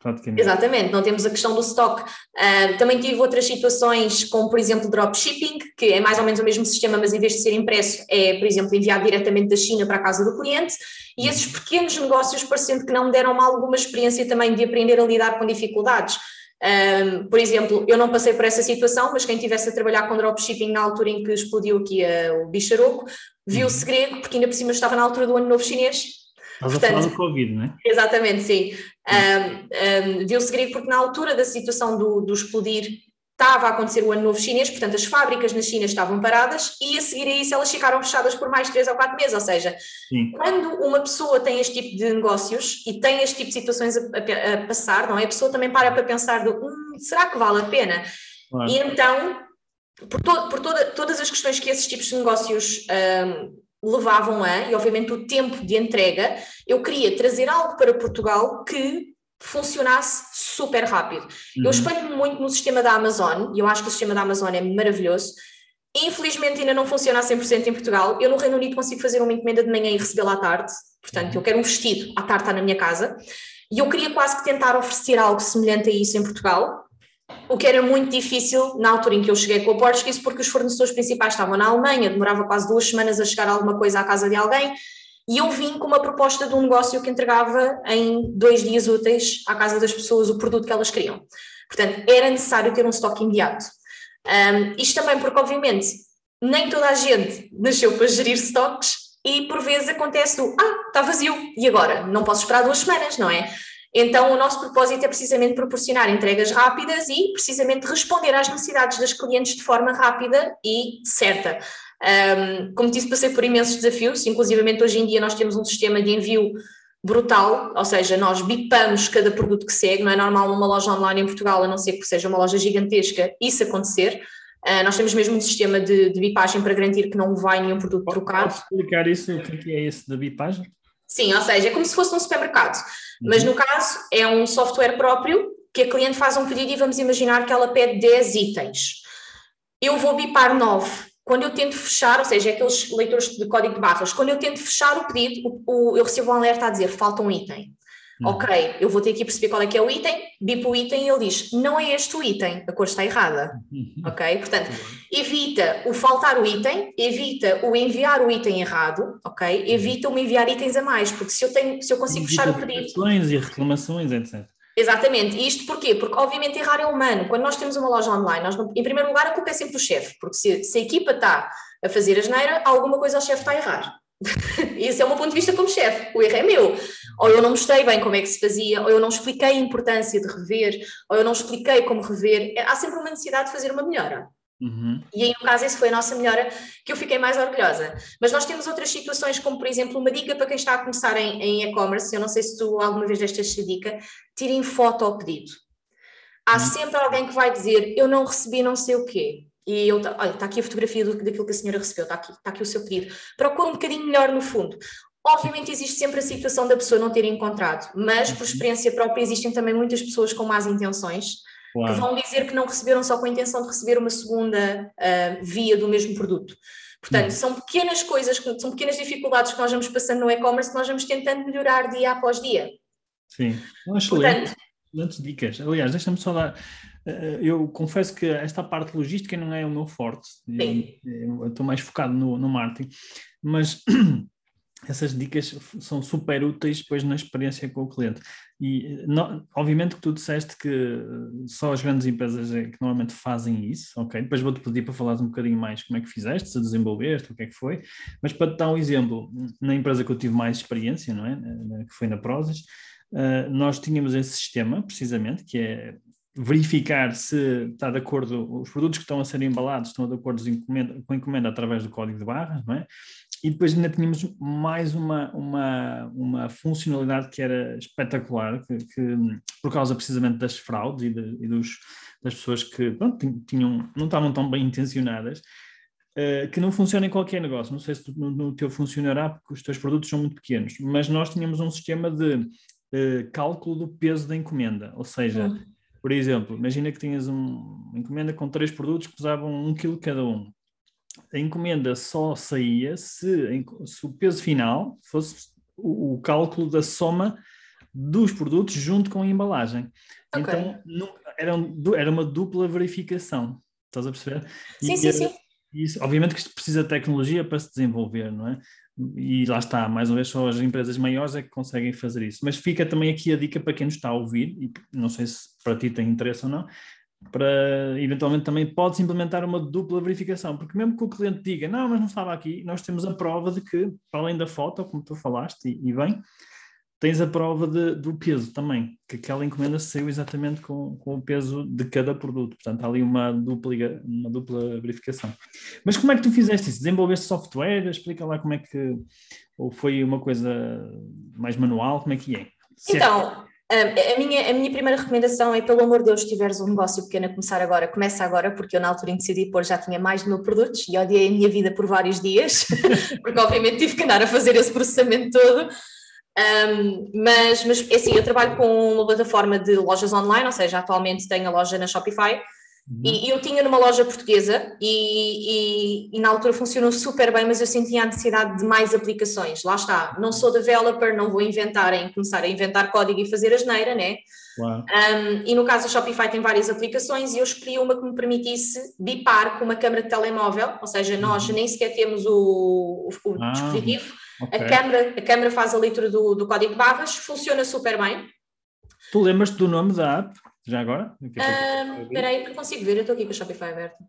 Speaker 1: Praticamente. Exatamente, não temos a questão do stock. Uh, também tive outras situações, como por exemplo dropshipping, que é mais ou menos o mesmo sistema, mas em vez de ser impresso, é, por exemplo, enviado diretamente da China para a casa do cliente. E esses pequenos negócios, parecendo que não me deram alguma experiência também de aprender a lidar com dificuldades. Um, por exemplo, eu não passei por essa situação, mas quem estivesse a trabalhar com dropshipping na altura em que explodiu aqui uh, o bicharoco, viu-se uhum. grego, porque ainda por cima estava na altura do ano novo chinês.
Speaker 2: Estás Portanto, a falar do Covid, não é?
Speaker 1: Exatamente, sim. Um, um, viu-se grego porque na altura da situação do, do explodir estava a acontecer o ano novo chinês, portanto as fábricas na China estavam paradas e a seguir a isso elas ficaram fechadas por mais três ou quatro meses, ou seja, Sim. quando uma pessoa tem este tipo de negócios e tem este tipo de situações a, a, a passar, não é? A pessoa também para para pensar do, hum, será que vale a pena? Claro. E então, por, to, por toda, todas as questões que esses tipos de negócios um, levavam a, e obviamente o tempo de entrega, eu queria trazer algo para Portugal que funcionasse super rápido. Uhum. Eu espelho-me muito no sistema da Amazon, e eu acho que o sistema da Amazon é maravilhoso. Infelizmente ainda não funciona a 100% em Portugal. Eu no Reino Unido consigo fazer uma encomenda de manhã e recebê-la à tarde. Portanto, eu quero um vestido, à tarde está na minha casa. E eu queria quase que tentar oferecer algo semelhante a isso em Portugal, o que era muito difícil na altura em que eu cheguei com o Portuguese, porque os fornecedores principais estavam na Alemanha, demorava quase duas semanas a chegar alguma coisa à casa de alguém, e eu vim com uma proposta de um negócio que entregava em dois dias úteis à casa das pessoas o produto que elas queriam. Portanto, era necessário ter um estoque imediato. Um, isto também porque, obviamente, nem toda a gente nasceu para gerir estoques e por vezes acontece do ah, está vazio, e agora? Não posso esperar duas semanas, não é? Então, o nosso propósito é precisamente proporcionar entregas rápidas e precisamente responder às necessidades das clientes de forma rápida e certa. Um, como disse, passei por imensos desafios, inclusivamente hoje em dia nós temos um sistema de envio brutal, ou seja, nós bipamos cada produto que segue, não é normal numa loja online em Portugal, a não ser que seja uma loja gigantesca, isso acontecer. Uh, nós temos mesmo um sistema de, de, bipagem para garantir que não vai nenhum produto trocado.
Speaker 2: Pode explicar isso, o é que é esse da bipagem?
Speaker 1: Sim, ou seja, é como se fosse um supermercado, uhum. mas no caso é um software próprio que a cliente faz um pedido e vamos imaginar que ela pede 10 itens. Eu vou bipar 9, quando eu tento fechar, ou seja, aqueles leitores de código de barras, quando eu tento fechar o pedido, o, o, eu recebo um alerta a dizer falta um item. Uhum. Ok, eu vou ter que perceber qual é que é o item, bipo o item e ele diz, não é este o item, a cor está errada. Uhum. Ok? Portanto, evita o faltar o item, evita o enviar o item errado, ok? Uhum. Evita o me enviar itens a mais, porque se eu, tenho, se eu consigo evita fechar o pedido...
Speaker 2: e reclamações, etc.
Speaker 1: Exatamente. E isto porquê? Porque, obviamente, errar é humano. Quando nós temos uma loja online, nós em primeiro lugar, a culpa é sempre do chefe, porque se, se a equipa está a fazer a geneira, alguma coisa o chefe está a errar. Esse é o meu ponto de vista como chefe. O erro é meu. Ou eu não mostrei bem como é que se fazia, ou eu não expliquei a importância de rever, ou eu não expliquei como rever. Há sempre uma necessidade de fazer uma melhora. Uhum. E aí, no caso, essa foi a nossa melhora que eu fiquei mais orgulhosa. Mas nós temos outras situações, como por exemplo, uma dica para quem está a começar em e-commerce. Eu não sei se tu alguma vez deste esta dica: tirem foto ao pedido. Há uhum. sempre alguém que vai dizer: Eu não recebi não sei o quê. E eu, olha, está aqui a fotografia do, daquilo que a senhora recebeu, está aqui, está aqui o seu pedido. Procura um bocadinho melhor no fundo. Obviamente existe sempre a situação da pessoa não ter encontrado, mas por uhum. experiência própria existem também muitas pessoas com más intenções claro. que vão dizer que não receberam só com a intenção de receber uma segunda uh, via do mesmo produto. Portanto, uhum. são pequenas coisas, são pequenas dificuldades que nós vamos passando no e-commerce que nós vamos tentando melhorar dia após dia.
Speaker 2: Sim, excelente. Excelentes dicas. Aliás, deixa-me só dar. Eh, eu confesso que esta parte logística não é o meu forte. Sim. Eu, eu estou mais focado no, no marketing, mas essas dicas são super úteis depois na experiência com o cliente. E, não, obviamente que tu disseste que só as grandes empresas é que normalmente fazem isso, ok? Depois vou-te pedir para falares um bocadinho mais como é que fizeste, se desenvolveste, o que é que foi. Mas para te dar um exemplo, na empresa que eu tive mais experiência, não é? Que foi na Prozis, uh, nós tínhamos esse sistema, precisamente, que é verificar se está de acordo, os produtos que estão a ser embalados estão de acordo com a encomenda através do código de barras, não é? E depois ainda tínhamos mais uma, uma, uma funcionalidade que era espetacular, que, que por causa precisamente das fraudes e, de, e dos, das pessoas que pronto, tinham, não estavam tão bem intencionadas, uh, que não funciona em qualquer negócio. Não sei se no, no, teu funcionará, porque os teus produtos são muito pequenos, mas nós tínhamos um sistema de uh, cálculo do peso da encomenda, ou seja, uhum. por exemplo, imagina que tinhas um, uma encomenda com três produtos que pesavam um quilo cada um a encomenda só saía se, se o peso final fosse o, o, cálculo da soma dos produtos junto com a embalagem. Okay. Então não, era, um, era uma dupla verificação. Estás a perceber?
Speaker 1: Sim, e, sim, sim.
Speaker 2: Isso, obviamente que isto precisa de tecnologia para se desenvolver, não é? E lá está, mais uma vez, só as empresas maiores é que conseguem fazer isso. Mas fica também aqui a dica para quem nos está a ouvir, e não sei se para ti tem interesse ou não, para eventualmente também podes implementar uma dupla verificação, porque mesmo que o cliente diga, não, mas não estava aqui, nós temos a prova de que, para além da foto, como tu falaste, e, e bem, tens a prova de, do peso também, que aquela encomenda saiu exatamente com, com o peso de cada produto, portanto há ali uma dupla, uma dupla verificação. Mas como é que tu fizeste isso? Desenvolveste software? Explica lá como é que, ou foi uma coisa mais manual, como é que é?
Speaker 1: é então, a, minha, a minha primeira recomendação é, pelo amor de Deus, se tiveres um negócio pequeno a começar agora, começa agora, porque eu na altura em que decidi pôr já tinha mais de mil produtos e odiei a minha vida por vários dias, porque obviamente tive que andar a fazer esse processamento todo. Um, mas, mas é assim, eu trabalho com uma plataforma de lojas online, ou seja, atualmente tenho a loja na Shopify, Uhum. E, eu tinha numa loja portuguesa e, e, e, na altura funcionou super bem, mas eu sentia a necessidade de mais aplicações. Lá está, não sou developer, não vou inventar em começar a inventar código e fazer a geneira, né? Um, e no caso a Shopify tem várias aplicações e eu escolhi uma que me permitisse bipar com uma câmera de telemóvel, ou seja, nós uhum. nem sequer temos o, o, o ah, dispositivo, okay. a, câmera, a câmera faz a leitura do, do código de barras, funciona super bem.
Speaker 2: Tu lembras-te do nome da app? Já agora?
Speaker 1: Espera aí que eu consigo ver, eu estou aqui com o Shopify aberto.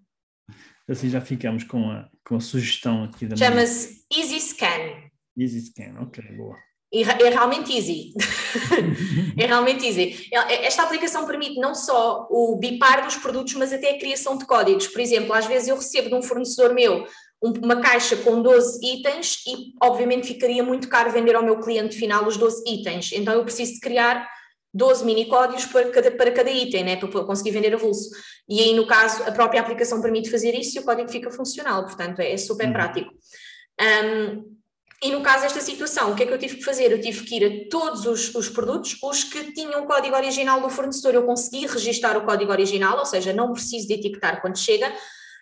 Speaker 2: Assim já ficamos com a, com a sugestão aqui da
Speaker 1: Chama-se Easy Scan.
Speaker 2: Easy Scan, ok, boa.
Speaker 1: E é realmente easy. é realmente easy. Esta aplicação permite não só o bipar dos produtos, mas até a criação de códigos. Por exemplo, às vezes eu recebo de um fornecedor meu uma caixa com 12 itens e, obviamente, ficaria muito caro vender ao meu cliente final os 12 itens. Então, eu preciso de criar 12 mini códigos para cada, para cada item, né, para conseguir vender avulso. E aí, no caso, a própria aplicação permite fazer isso e o código fica funcional, portanto, é, é super uhum. prático. Um, e no caso desta situação, o que é que eu tive que fazer? Eu tive que ir a todos os, os produtos, os que tinham o código original do fornecedor, eu consegui registar o código original, ou seja, não preciso de etiquetar quando chega,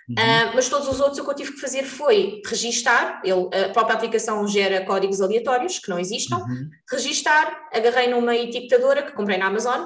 Speaker 1: Uhum. Uh, mas todos os outros o que eu tive que fazer foi registar, ele, a própria aplicação gera códigos aleatórios que não existam, uhum. registar, agarrei numa etiquetadora que comprei na Amazon,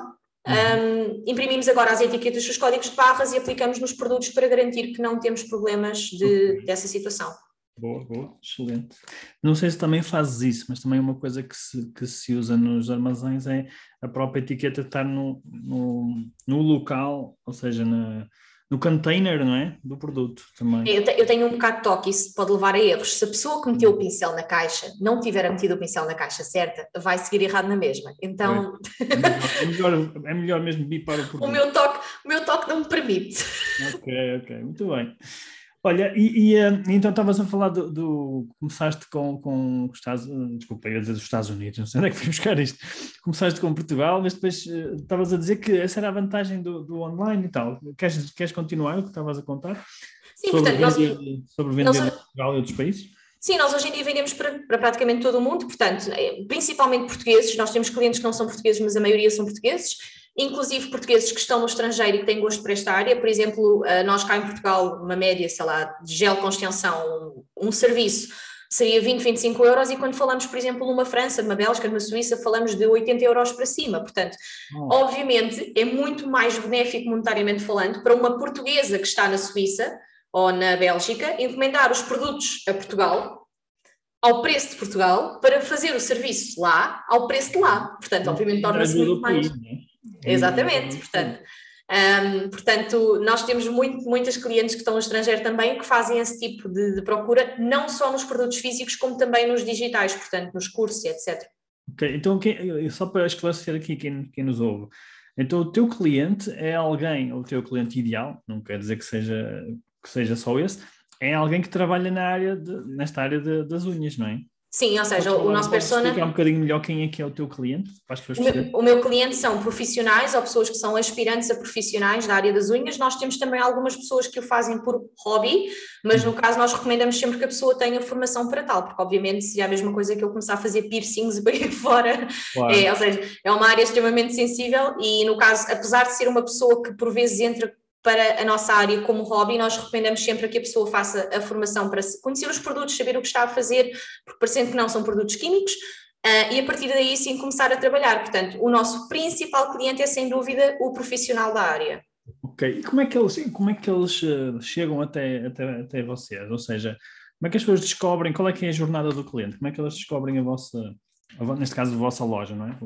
Speaker 1: uhum. um, imprimimos agora as etiquetas dos códigos de barras e aplicamos nos produtos para garantir que não temos problemas de, dessa situação.
Speaker 2: Boa, boa, excelente. Não sei se também fazes isso, mas também uma coisa que se, que se usa nos armazéns é a própria etiqueta estar no, no, no local, ou seja, na, no container, não é? Do produto também.
Speaker 1: Eu, te, eu, tenho um bocado de toque, isso pode levar a erros. Se a pessoa que meteu o pincel na caixa não tiver metido o pincel na caixa certa, vai seguir errado na mesma. Então.
Speaker 2: É, melhor, é melhor mesmo bipar o produto.
Speaker 1: o meu toque, o meu toque não me permite.
Speaker 2: Ok, ok, muito bem. Olha, e, e eh, então estavas a falar do, do, Começaste com, com os Estados Desculpa, eu ia dizer dos Estados Unidos, não sei onde é que fui buscar isto. Começaste com Portugal, mas depois uh, estavas a dizer que essa era a vantagem do, do online e tal. Queres, queres continuar o que estavas a contar?
Speaker 1: Sim, sobre
Speaker 2: portanto,
Speaker 1: vender,
Speaker 2: nós, sobre vender nós, em Portugal e outros países?
Speaker 1: Sim, nós hoje em dia vendemos para, para, praticamente todo o mundo, portanto, eh, principalmente portugueses. Nós temos clientes que não são portugueses, mas a maioria são portugueses inclusive portugueses que estão no estrangeiro e que têm gosto por esta área. Por exemplo, eh, nós cá em Portugal, uma média, sei lá, de gel com extensão, um, serviço, seria 20, 25 euros, e quando falamos, por exemplo, numa França, numa Bélgica, numa Suíça, falamos de 80 euros para cima. Portanto, oh. obviamente, é muito mais benéfico monetariamente falando para uma portuguesa que está na Suíça ou na Bélgica encomendar os produtos a Portugal ao preço de Portugal para fazer o serviço lá ao preço de lá. Portanto, obviamente torna-se muito mais. Né? Exatamente, portanto. Um, portanto, nós temos muito, muitas clientes que estão no estrangeiro também que fazem esse tipo de, de, procura, não só nos produtos físicos, como também nos digitais, portanto, nos cursos, etc.
Speaker 2: Ok, então quem, só para esclarecer aqui quem, quem nos ouve, então o teu cliente é alguém, o teu cliente ideal, não quer dizer que seja, que seja só esse, é alguém que trabalha na área de, nesta área de, das unhas, não é?
Speaker 1: Sim, ou seja, o, nosso persona.
Speaker 2: explicar um bocadinho melhor quem é que é o teu cliente? Para as pessoas o,
Speaker 1: meu, o meu cliente são profissionais ou pessoas que são aspirantes a profissionais da área das unhas. Nós temos também algumas pessoas que o fazem por hobby, mas no caso nós recomendamos sempre que a pessoa tenha formação para tal, porque obviamente se é a mesma coisa que eu começar a fazer piercings ir fora, claro. é, ou seja, é uma área extremamente sensível e no caso, apesar de ser uma pessoa que por vezes entra para a nossa área como hobby, nós recomendamos sempre que a pessoa faça a formação para conhecer os produtos, saber o que está a fazer, porque parecendo que não são produtos químicos, uh, e a partir daí sim começar a trabalhar. Portanto, o nosso principal cliente é sem dúvida o profissional da área.
Speaker 2: Ok, e como é que eles, como é que eles uh, chegam até, até, até vocês? Ou seja, como é que as pessoas descobrem, qual é que é a jornada do cliente? Como é que elas descobrem a vossa, neste caso a vossa loja, não é?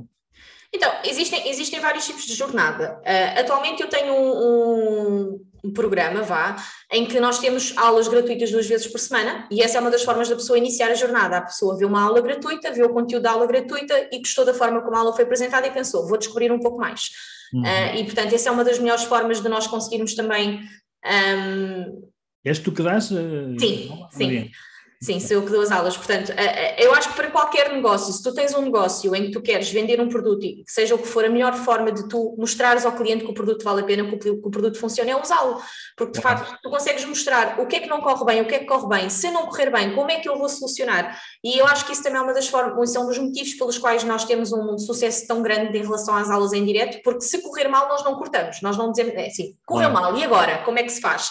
Speaker 1: Então, existem, existem vários tipos de jornada. Uh, atualmente eu tenho um, um, programa, vá, em que nós temos aulas gratuitas duas vezes por semana e essa é uma das formas da pessoa iniciar a jornada. A pessoa vê uma aula gratuita, vê o conteúdo da aula gratuita e gostou da forma como a aula foi apresentada e pensou, vou descobrir um pouco mais. Uhum. Uh, e, portanto, essa é uma das melhores formas de nós conseguirmos também... Um...
Speaker 2: És tu que dás?
Speaker 1: Uh... Sim, sim. Sim, sou eu que dou as aulas. Portanto, eh, eh, eu acho que para qualquer negócio, se tu tens um negócio em que tu queres vender um produto e que seja o que for, a melhor forma de tu mostrares ao cliente que o produto vale a pena, que o produto funciona, é usá-lo. Porque, de facto, tu consegues mostrar o que é que não corre bem, o que é que corre bem, se não correr bem, como é que eu vou solucionar. E eu acho que isso também é uma das formas, é um dos motivos pelos quais nós temos um sucesso tão grande em relação às aulas em direto, porque se correr mal, nós não cortamos, nós não dizemos, é assim, correu mal, e agora? Como é que se faz?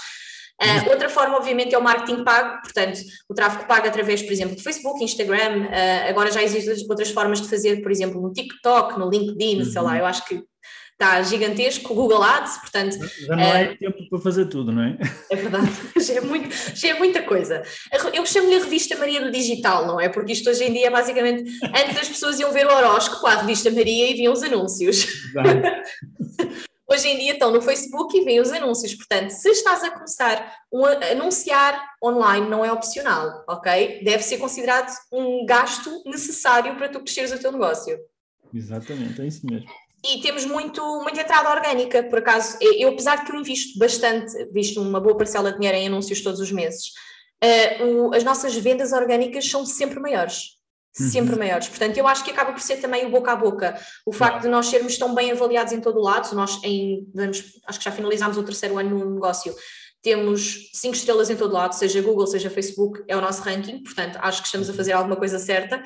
Speaker 1: Uh, outra forma, obviamente, é o marketing pago, portanto, o tráfego pago através, por exemplo, do Facebook, Instagram, uh, agora já existem outras formas de fazer, por exemplo, no TikTok, no LinkedIn, uhum. sei lá, uhum. eu acho que está gigantesco, o Google Ads, portanto...
Speaker 2: Já não uh, é tempo para fazer tudo, não é?
Speaker 1: É verdade, já é, muito, já é muita coisa. Eu chamo-lhe a revista Maria do Digital, não é? Porque isto hoje em dia, basicamente, antes as pessoas iam ver o horóscopo à revista Maria e viam os anúncios. Exato. Hoje em dia estão no Facebook e vêm os anúncios. Portanto, se estás a começar a anunciar online, não é opcional, ok? Deve ser considerado um gasto necessário para tu cresceres o teu negócio.
Speaker 2: Exatamente, é isso mesmo.
Speaker 1: E temos muito, muita entrada orgânica, por acaso. Eu, apesar de que eu invisto bastante, visto uma boa parcela de dinheiro em anúncios todos os meses, uh, o, as nossas vendas orgânicas são sempre maiores sempre uhum. maiores. Portanto, eu acho que acaba por ser também o boca a boca. O facto de nós sermos tão bem avaliados em todo o lado, nós em, vamos, acho que já finalizámos o terceiro ano no negócio, temos cinco estrelas em todo lado, seja Google, seja Facebook, é o nosso ranking, portanto, acho que estamos a fazer alguma coisa certa.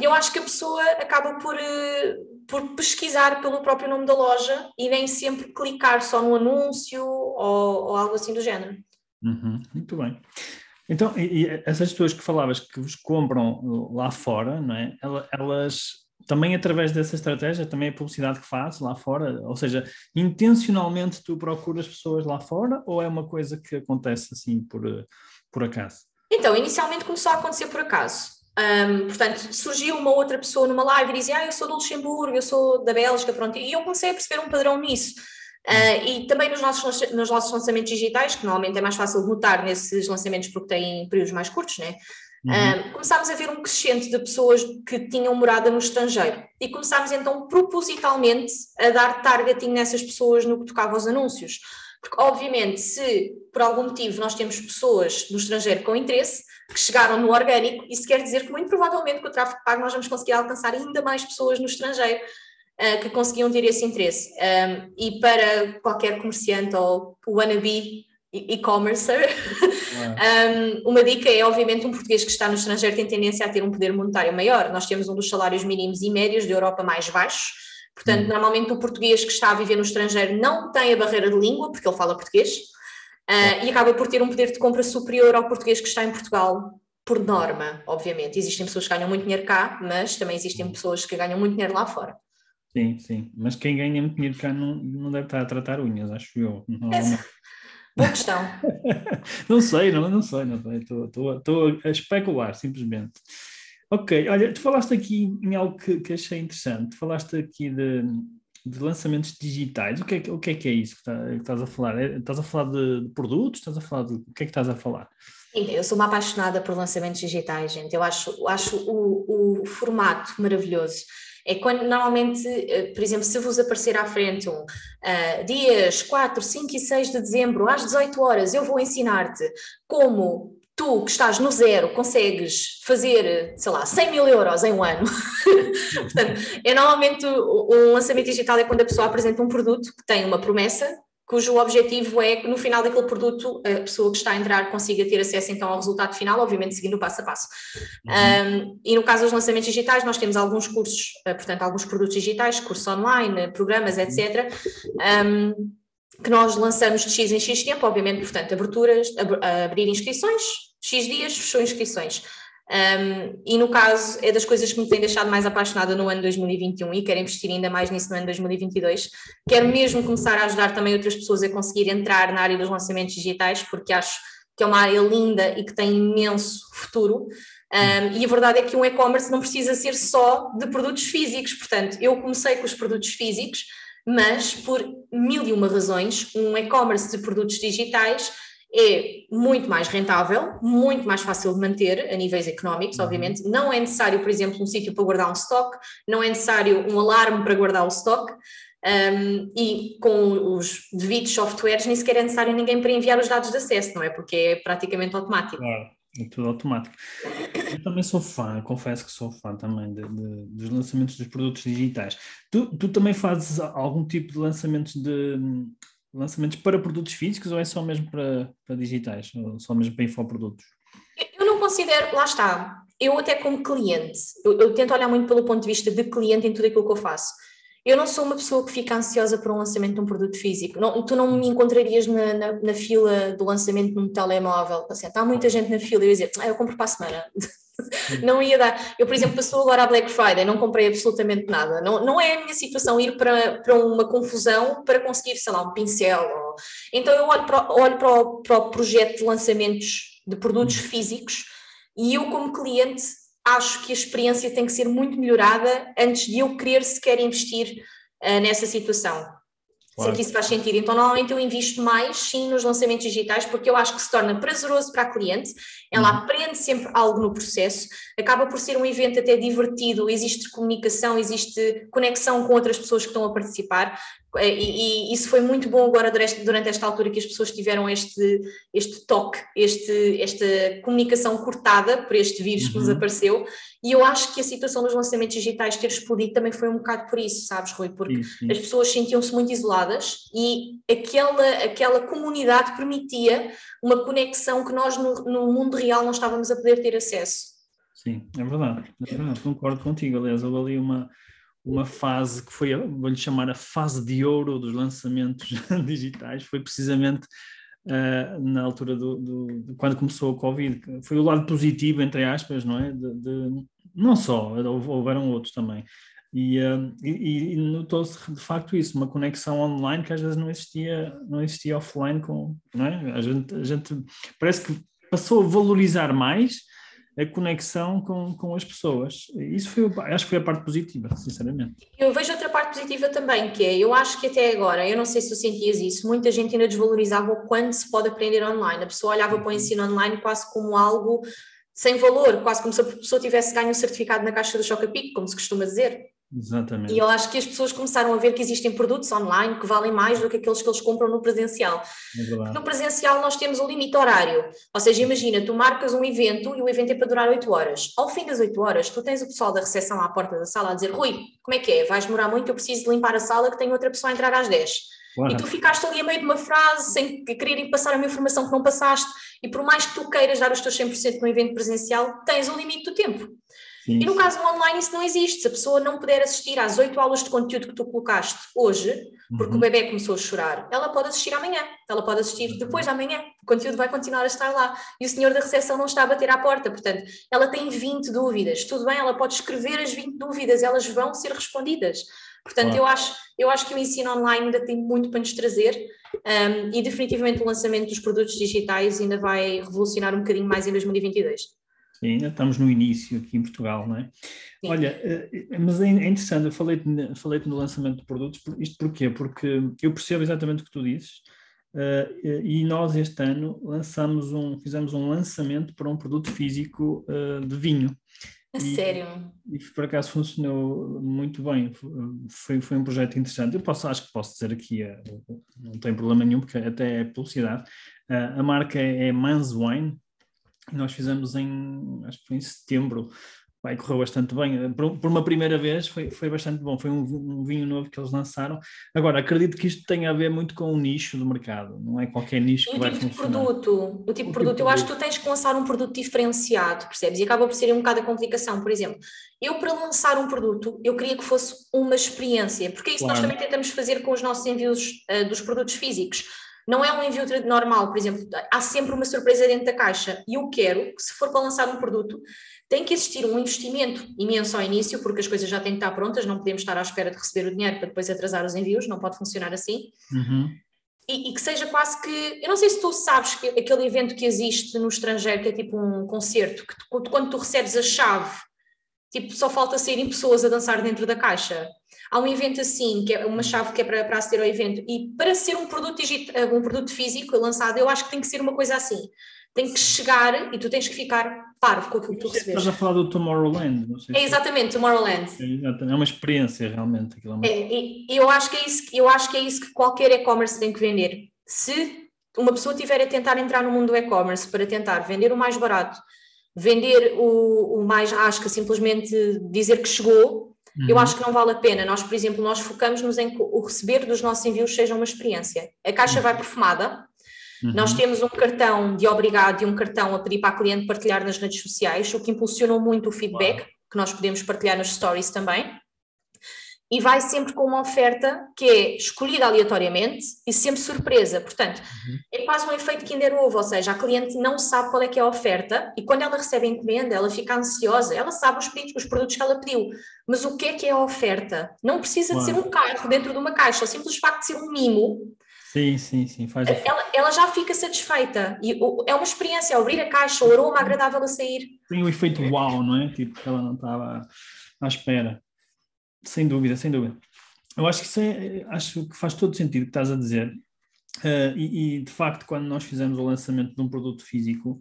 Speaker 1: E eu acho que a pessoa acaba por, eh, por pesquisar pelo próprio nome da loja e nem sempre clicar só no anúncio ou, ou algo assim do género.
Speaker 2: Uhum, muito bem. Então, e, e essas pessoas que falavas que vos compram lá fora, não é? Elas também através dessa estratégia, também a publicidade que faz lá fora, ou seja, intencionalmente tu procuras pessoas lá fora ou é uma coisa que acontece assim por, por acaso?
Speaker 1: Então, inicialmente começou a acontecer por acaso. Um, portanto, surgiu uma outra pessoa numa live e dizia: Ah, eu sou do Luxemburgo, eu sou da Bélgica, pronto. E eu comecei a perceber um padrão nisso. Uh, e também nos nossos, nos nossos lançamentos digitais, que normalmente é mais fácil de notar nesses lançamentos porque têm períodos mais curtos, né? Uhum. começámos a ver um crescente de pessoas que tinham morada no estrangeiro e começámos então propositalmente a dar targeting nessas pessoas no que tocava aos anúncios. Porque, obviamente, se por algum motivo nós temos pessoas no estrangeiro com interesse que chegaram no orgânico, isso quer dizer que muito provavelmente com o tráfego pago nós vamos conseguir alcançar ainda mais pessoas no estrangeiro uh, que conseguiam ter esse interesse. Um, e para qualquer comerciante ou wannabe e-commercer, um, uma dica é, obviamente, um português que está no estrangeiro tem tendência a ter um poder monetário maior. Nós temos um dos salários mínimos e médios da Europa mais baixos, portanto, hum. normalmente o português que está a viver no estrangeiro não tem a barreira de língua, porque ele fala português, uh, e acaba por ter um poder de compra superior ao português que está em Portugal, por norma, obviamente. Existem pessoas que ganham muito dinheiro cá, mas também existem hum. pessoas que ganham muito dinheiro lá fora.
Speaker 2: Sim, sim. Mas quem ganha muito dinheiro cá não, não deve estar a tratar unhas, acho eu. Essa...
Speaker 1: Boa questão.
Speaker 2: não sei, não, não sei, não sei. Estou a especular, simplesmente. Ok, olha, tu falaste aqui em algo que, que achei interessante. Falaste aqui de, de lançamentos digitais. O que é, o que, é que é isso que, tá, que estás a falar? É, estás a falar de, de, produtos? Estás a falar de. O que é que estás a falar?
Speaker 1: Eu sou uma apaixonada por lançamentos digitais, gente. Eu acho, acho o, o formato maravilhoso. É quando normalmente, eh, por exemplo, se vos aparecer à frente um uh, dias 4, 5 e 6 de dezembro, às 18 horas, eu vou ensinar-te como tu que estás no zero consegues fazer, sei lá, 100 mil euros em um ano. Portanto, é normalmente um lançamento digital é quando a pessoa apresenta um produto que tem uma promessa cujo objetivo é que no final daquele produto a pessoa que está a entrar consiga ter acesso então ao resultado final, obviamente seguindo o passo a passo. Uhum. Um, e no caso dos lançamentos digitais, nós temos alguns cursos, uh, portanto, alguns produtos digitais, cursos online, programas, etc., um, que nós lançamos de X em X tempo, obviamente, portanto, aberturas, ab abrir inscrições, X dias, fechou inscrições. Um, e no caso, é das coisas que me tem deixado mais apaixonada no ano 2021 e quero investir ainda mais nisso no ano 2022. Quero mesmo começar a ajudar também outras pessoas a conseguir entrar na área dos lançamentos digitais, porque acho que é uma área linda e que tem imenso futuro. Um, e a verdade é que um e-commerce não precisa ser só de produtos físicos, portanto, eu comecei com os produtos físicos, mas por mil e uma razões, um e-commerce de produtos digitais é muito mais rentável, muito mais fácil de manter a níveis económicos, uhum. obviamente. Não é necessário, por exemplo, um sítio para guardar um stock, não é necessário um alarme para guardar o stock. Um, e com os devidos softwares nem sequer é necessário ninguém para enviar os dados de acesso, não é? Porque é praticamente automático.
Speaker 2: Claro, é tudo automático. Eu também sou fã, confesso que sou fã também de, de, dos lançamentos dos produtos digitais. Tu, tu também fazes algum tipo de lançamentos de, lançamentos para produtos físicos ou é só mesmo para, para digitais? Ou só mesmo para infoprodutos?
Speaker 1: Eu não considero, lá está, eu até como cliente, eu, eu, tento olhar muito pelo ponto de vista de cliente em tudo aquilo que eu faço. Eu não sou uma pessoa que fica ansiosa por um lançamento de um produto físico. Não, tu não me encontrarias na, na, na fila do lançamento de um telemóvel. Assim, está muita gente na fila e eu dizer, ah, eu compro para a semana. não ia dar. Eu, por exemplo, passou agora a Black Friday, não comprei absolutamente nada. Não, não é a minha situação ir para, para uma confusão para conseguir, sei lá, um pincel. Ou... Então eu olho, para, olho para, o, para o projeto de lançamentos de produtos uhum. físicos e eu, como cliente, acho que a experiência tem que ser muito melhorada antes de eu querer sequer investir uh, nessa situação. Claro. Sei que isso faz sentido. Então, normalmente eu invisto mais, sim, nos lançamentos digitais, porque eu acho que se torna prazeroso para a cliente, ela uhum. aprende sempre algo no processo, acaba por ser um evento até divertido, existe comunicação, existe conexão com outras pessoas que estão a participar, e, e, isso foi muito bom agora durante, esta altura que as pessoas tiveram este, este toque, este, esta comunicação cortada por este vírus uhum. que nos uhum. apareceu, e eu acho que a situação dos lançamentos digitais ter explodido também foi um bocado por isso, sabes, Rui? Porque as pessoas sentiam-se muito isoladas e aquela, aquela comunidade permitia uma conexão que nós no, no mundo real não estávamos a poder ter acesso.
Speaker 2: Sim, é verdade, é verdade, concordo contigo. Aliás, houve ali uma uma fase que foi, vou-lhe chamar a fase de ouro dos lançamentos digitais, foi precisamente uh, na altura do, do, quando começou o Covid. Foi o lado positivo, entre aspas, não é? De, de não só, houveram outros também. E, uh, e, e notou-se de facto isso, uma conexão online que às vezes não existia, não existia offline com, não é? A gente, a gente parece que passou a valorizar mais a conexão com, com as pessoas. Isso foi, acho que foi a parte positiva, sinceramente.
Speaker 1: Eu vejo outra parte positiva também, que é, eu acho que até agora, eu não sei se tu sentias isso, muita gente ainda desvalorizava o quanto se pode aprender online. A pessoa olhava para o ensino online quase como algo sem valor, quase como se a pessoa tivesse ganho um certificado na caixa do Chocapic, como se costuma dizer.
Speaker 2: Exatamente.
Speaker 1: E eu acho que as pessoas começaram a ver que existem produtos online que valem mais do que aqueles que eles compram no presencial. É no presencial nós temos o um limite horário, ou seja, imagina, tu marcas um evento e o evento é para durar 8 horas. Ao fim das 8 horas, tu tens o pessoal da recepção à porta da sala a dizer: Rui, como é que é? Vais demorar muito, eu preciso limpar a sala que tem outra pessoa a entrar às 10. E tu ficaste ali a meio de uma frase sem querer passar uma informação que não passaste, e por mais que tu queiras dar os teus 100% no evento presencial, tens o limite do tempo. Sim. E no caso do online isso não existe. Se a pessoa não puder assistir às oito aulas de conteúdo que tu colocaste hoje, porque uhum. o bebê começou a chorar, ela pode assistir amanhã, ela pode assistir depois de amanhã. O conteúdo vai continuar a estar lá. E o senhor da recepção não está a bater à porta. Portanto, ela tem 20 dúvidas. Tudo bem, ela pode escrever as 20 dúvidas, elas vão ser respondidas. Portanto, eu, acho, eu acho que o ensino online ainda tem muito para nos trazer um, e definitivamente o lançamento dos produtos digitais ainda vai revolucionar um bocadinho mais em 2022.
Speaker 2: Ainda estamos no início aqui em Portugal, não é? Sim. Olha, eh, mas é, é interessante, eu falei-te falei no lançamento de produtos, isto porquê? Porque eu percebo exatamente o que tu dizes, uh, e nós este ano lançamos um, fizemos um lançamento para um produto físico uh, de vinho.
Speaker 1: A e, sério?
Speaker 2: E por acaso funcionou muito bem, foi, foi um projeto interessante. Eu posso, acho que posso dizer aqui, não tem problema nenhum, porque até é publicidade. a marca é Mans Wine, nós fizemos em, acho que foi em setembro, vai, correu bastante bem. Por, por, uma primeira vez foi, foi bastante bom, foi um, um, vinho novo que eles lançaram. Agora, acredito que isto tem a ver muito com o nicho do mercado, não é qualquer nicho que o vai
Speaker 1: tipo
Speaker 2: funcionar.
Speaker 1: De produto, o tipo o de tipo produto, eu acho que tu tens que lançar um produto diferenciado, percebes? E acaba por ser um bocado a complicação, por exemplo. Eu, para lançar um produto, eu queria que fosse uma experiência, porque é isso claro. nós também tentamos fazer com os nossos envios uh, dos produtos físicos. Não é um envio normal, por exemplo, há sempre uma surpresa dentro da caixa. E eu quero que, se for para lançar um produto, tem que existir um investimento imenso ao início, porque as coisas já têm que estar prontas, não podemos estar à espera de receber o dinheiro para depois atrasar os envios, não pode funcionar assim.
Speaker 2: Uhum.
Speaker 1: E, e, que seja quase que. Eu não sei se tu sabes que aquele evento que existe no estrangeiro, que é tipo um concerto, que tu, quando tu recebes a chave, tipo, só falta saírem pessoas a dançar dentro da caixa. Há um evento assim, que é uma chave que é para, para aceder ao evento, e para ser um produto, digital, um produto físico lançado, eu acho que tem que ser uma coisa assim. Tem que chegar e tu tens que ficar parvo com aquilo que tu recebes.
Speaker 2: Estás a falar do Tomorrowland, não sei.
Speaker 1: É exatamente, Tomorrowland.
Speaker 2: É, é uma experiência realmente.
Speaker 1: Aquilo é, é e, eu, acho que é isso, eu acho que é isso que qualquer e-commerce tem que vender. Se uma pessoa tiver a tentar entrar no mundo do e-commerce para tentar vender o mais barato, vender o, o mais rasca, simplesmente dizer que chegou, Uhum. Eu acho que não vale a pena. Nós, por exemplo, nós focamos-nos em que o receber dos nossos envios seja uma experiência. A caixa vai perfumada, uhum. nós temos um cartão de obrigado e um cartão a pedir para a cliente partilhar nas redes sociais, o que impulsionou muito o feedback, Uau. que nós podemos partilhar nos stories também e vai sempre com uma oferta que é escolhida aleatoriamente e sempre surpresa. Portanto, uhum. é quase um efeito Kinder Ovo, ou seja, a cliente não sabe qual é que é a oferta e quando ela recebe a encomenda, ela fica ansiosa, ela sabe os, os produtos que ela pediu, mas o que é que é a oferta? Não precisa de ser um carro dentro de uma caixa, o simples facto de ser um mimo
Speaker 2: Sim, sim, sim, faz
Speaker 1: ela, ela já fica satisfeita e é uma experiência, abrir a caixa, o aroma agradável a sair.
Speaker 2: Tem o efeito wow, não é? Tipo, que ela não estava à espera. Sem dúvida, sem dúvida. Eu acho que, é, acho que faz todo sentido o que estás a dizer. Uh, e, e, de facto, quando nós fizemos o lançamento de um produto físico,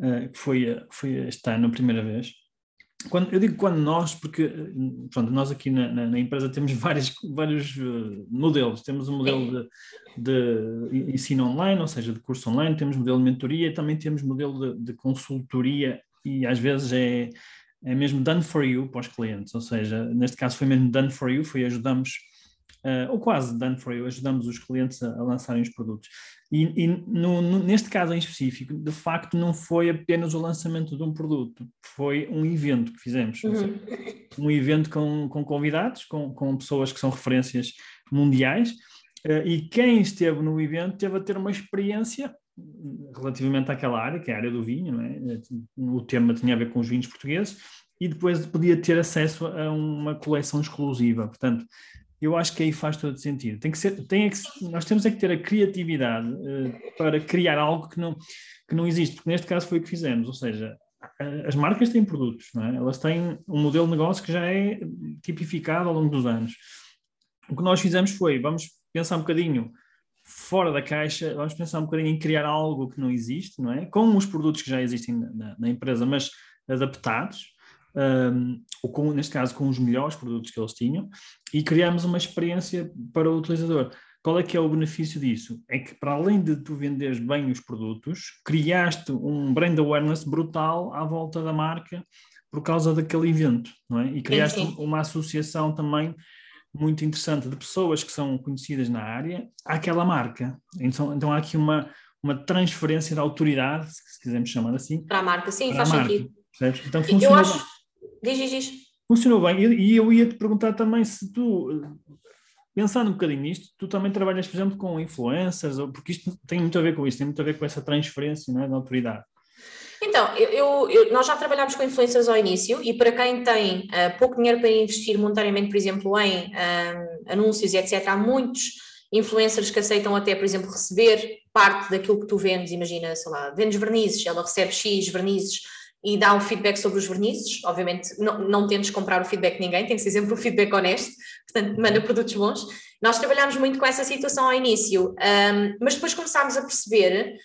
Speaker 2: uh, que foi, foi este ano a primeira vez, quando, eu digo quando nós, porque pronto, nós aqui na, na, na empresa temos vários, vários uh, modelos. Temos um modelo de, de, ensino online, ou seja, de curso online, temos modelo de mentoria, também temos modelo de, de consultoria e às vezes é é mesmo done for you para os clientes, ou seja, neste caso foi mesmo done for you, foi ajudamos, uh, ou quase done for you, ajudamos os clientes a, a lançarem os produtos. E, e no, no, neste caso em específico, de facto, não foi apenas o lançamento de um produto, foi um evento que fizemos. Uhum. Seja, um evento com, com convidados, com, com pessoas que são referências mundiais, uh, e quem esteve no evento teve a ter uma experiência relativamente àquela área, que é a área do vinho, é? o tema tinha a ver com os vinhos portugueses, e depois podia ter acesso a uma coleção exclusiva. Portanto, eu acho que aí faz todo sentido. Tem que ser, tem que, nós temos é que ter a criatividade uh, para criar algo que não, que não existe, porque neste caso foi o que fizemos, ou seja, as marcas têm produtos, é? elas têm um modelo de negócio que já é tipificado ao longo dos anos. O que nós fizemos foi, vamos pensar um bocadinho fora da caixa, vamos pensar um bocadinho em criar algo que não existe, não é? Com os produtos que já existem na, na empresa, mas adaptados, um, ou com, neste caso com os melhores produtos que eles tinham, e criamos uma experiência para o utilizador. Qual é que é o benefício disso? É que para além de tu venderes bem os produtos, criaste um brand awareness brutal à volta da marca por causa daquele evento, não é? E criaste sim, sim. uma associação também muito interessante de pessoas que são conhecidas na área àquela marca. Então, então há aqui uma, uma transferência de autoridade, se quisermos chamar assim.
Speaker 1: Para a marca, sim, faz marca, sentido.
Speaker 2: Percebes? Então funcionou eu acho...
Speaker 1: Diz, diz, diz.
Speaker 2: Funcionou bem. E eu ia te perguntar também se tu, pensando um bocadinho nisto, tu também trabalhas, por exemplo, com influencers, porque isto tem muito a ver com isso, tem muito a ver com essa transferência não é, da autoridade.
Speaker 1: Então, eu, eu, nós já trabalhámos com influencers ao início e para quem tem uh, pouco dinheiro para investir monetariamente, por exemplo, em uh, anúncios e etc., há muitos influencers que aceitam até, por exemplo, receber parte daquilo que tu vendes. Imagina, sei lá, vendes vernizes, ela recebe X vernizes e dá um feedback sobre os vernizes. Obviamente, não, não tentes comprar o feedback de ninguém, tem que ser sempre um feedback honesto, portanto, manda produtos bons. Nós trabalhámos muito com essa situação ao início, um, mas depois começámos a perceber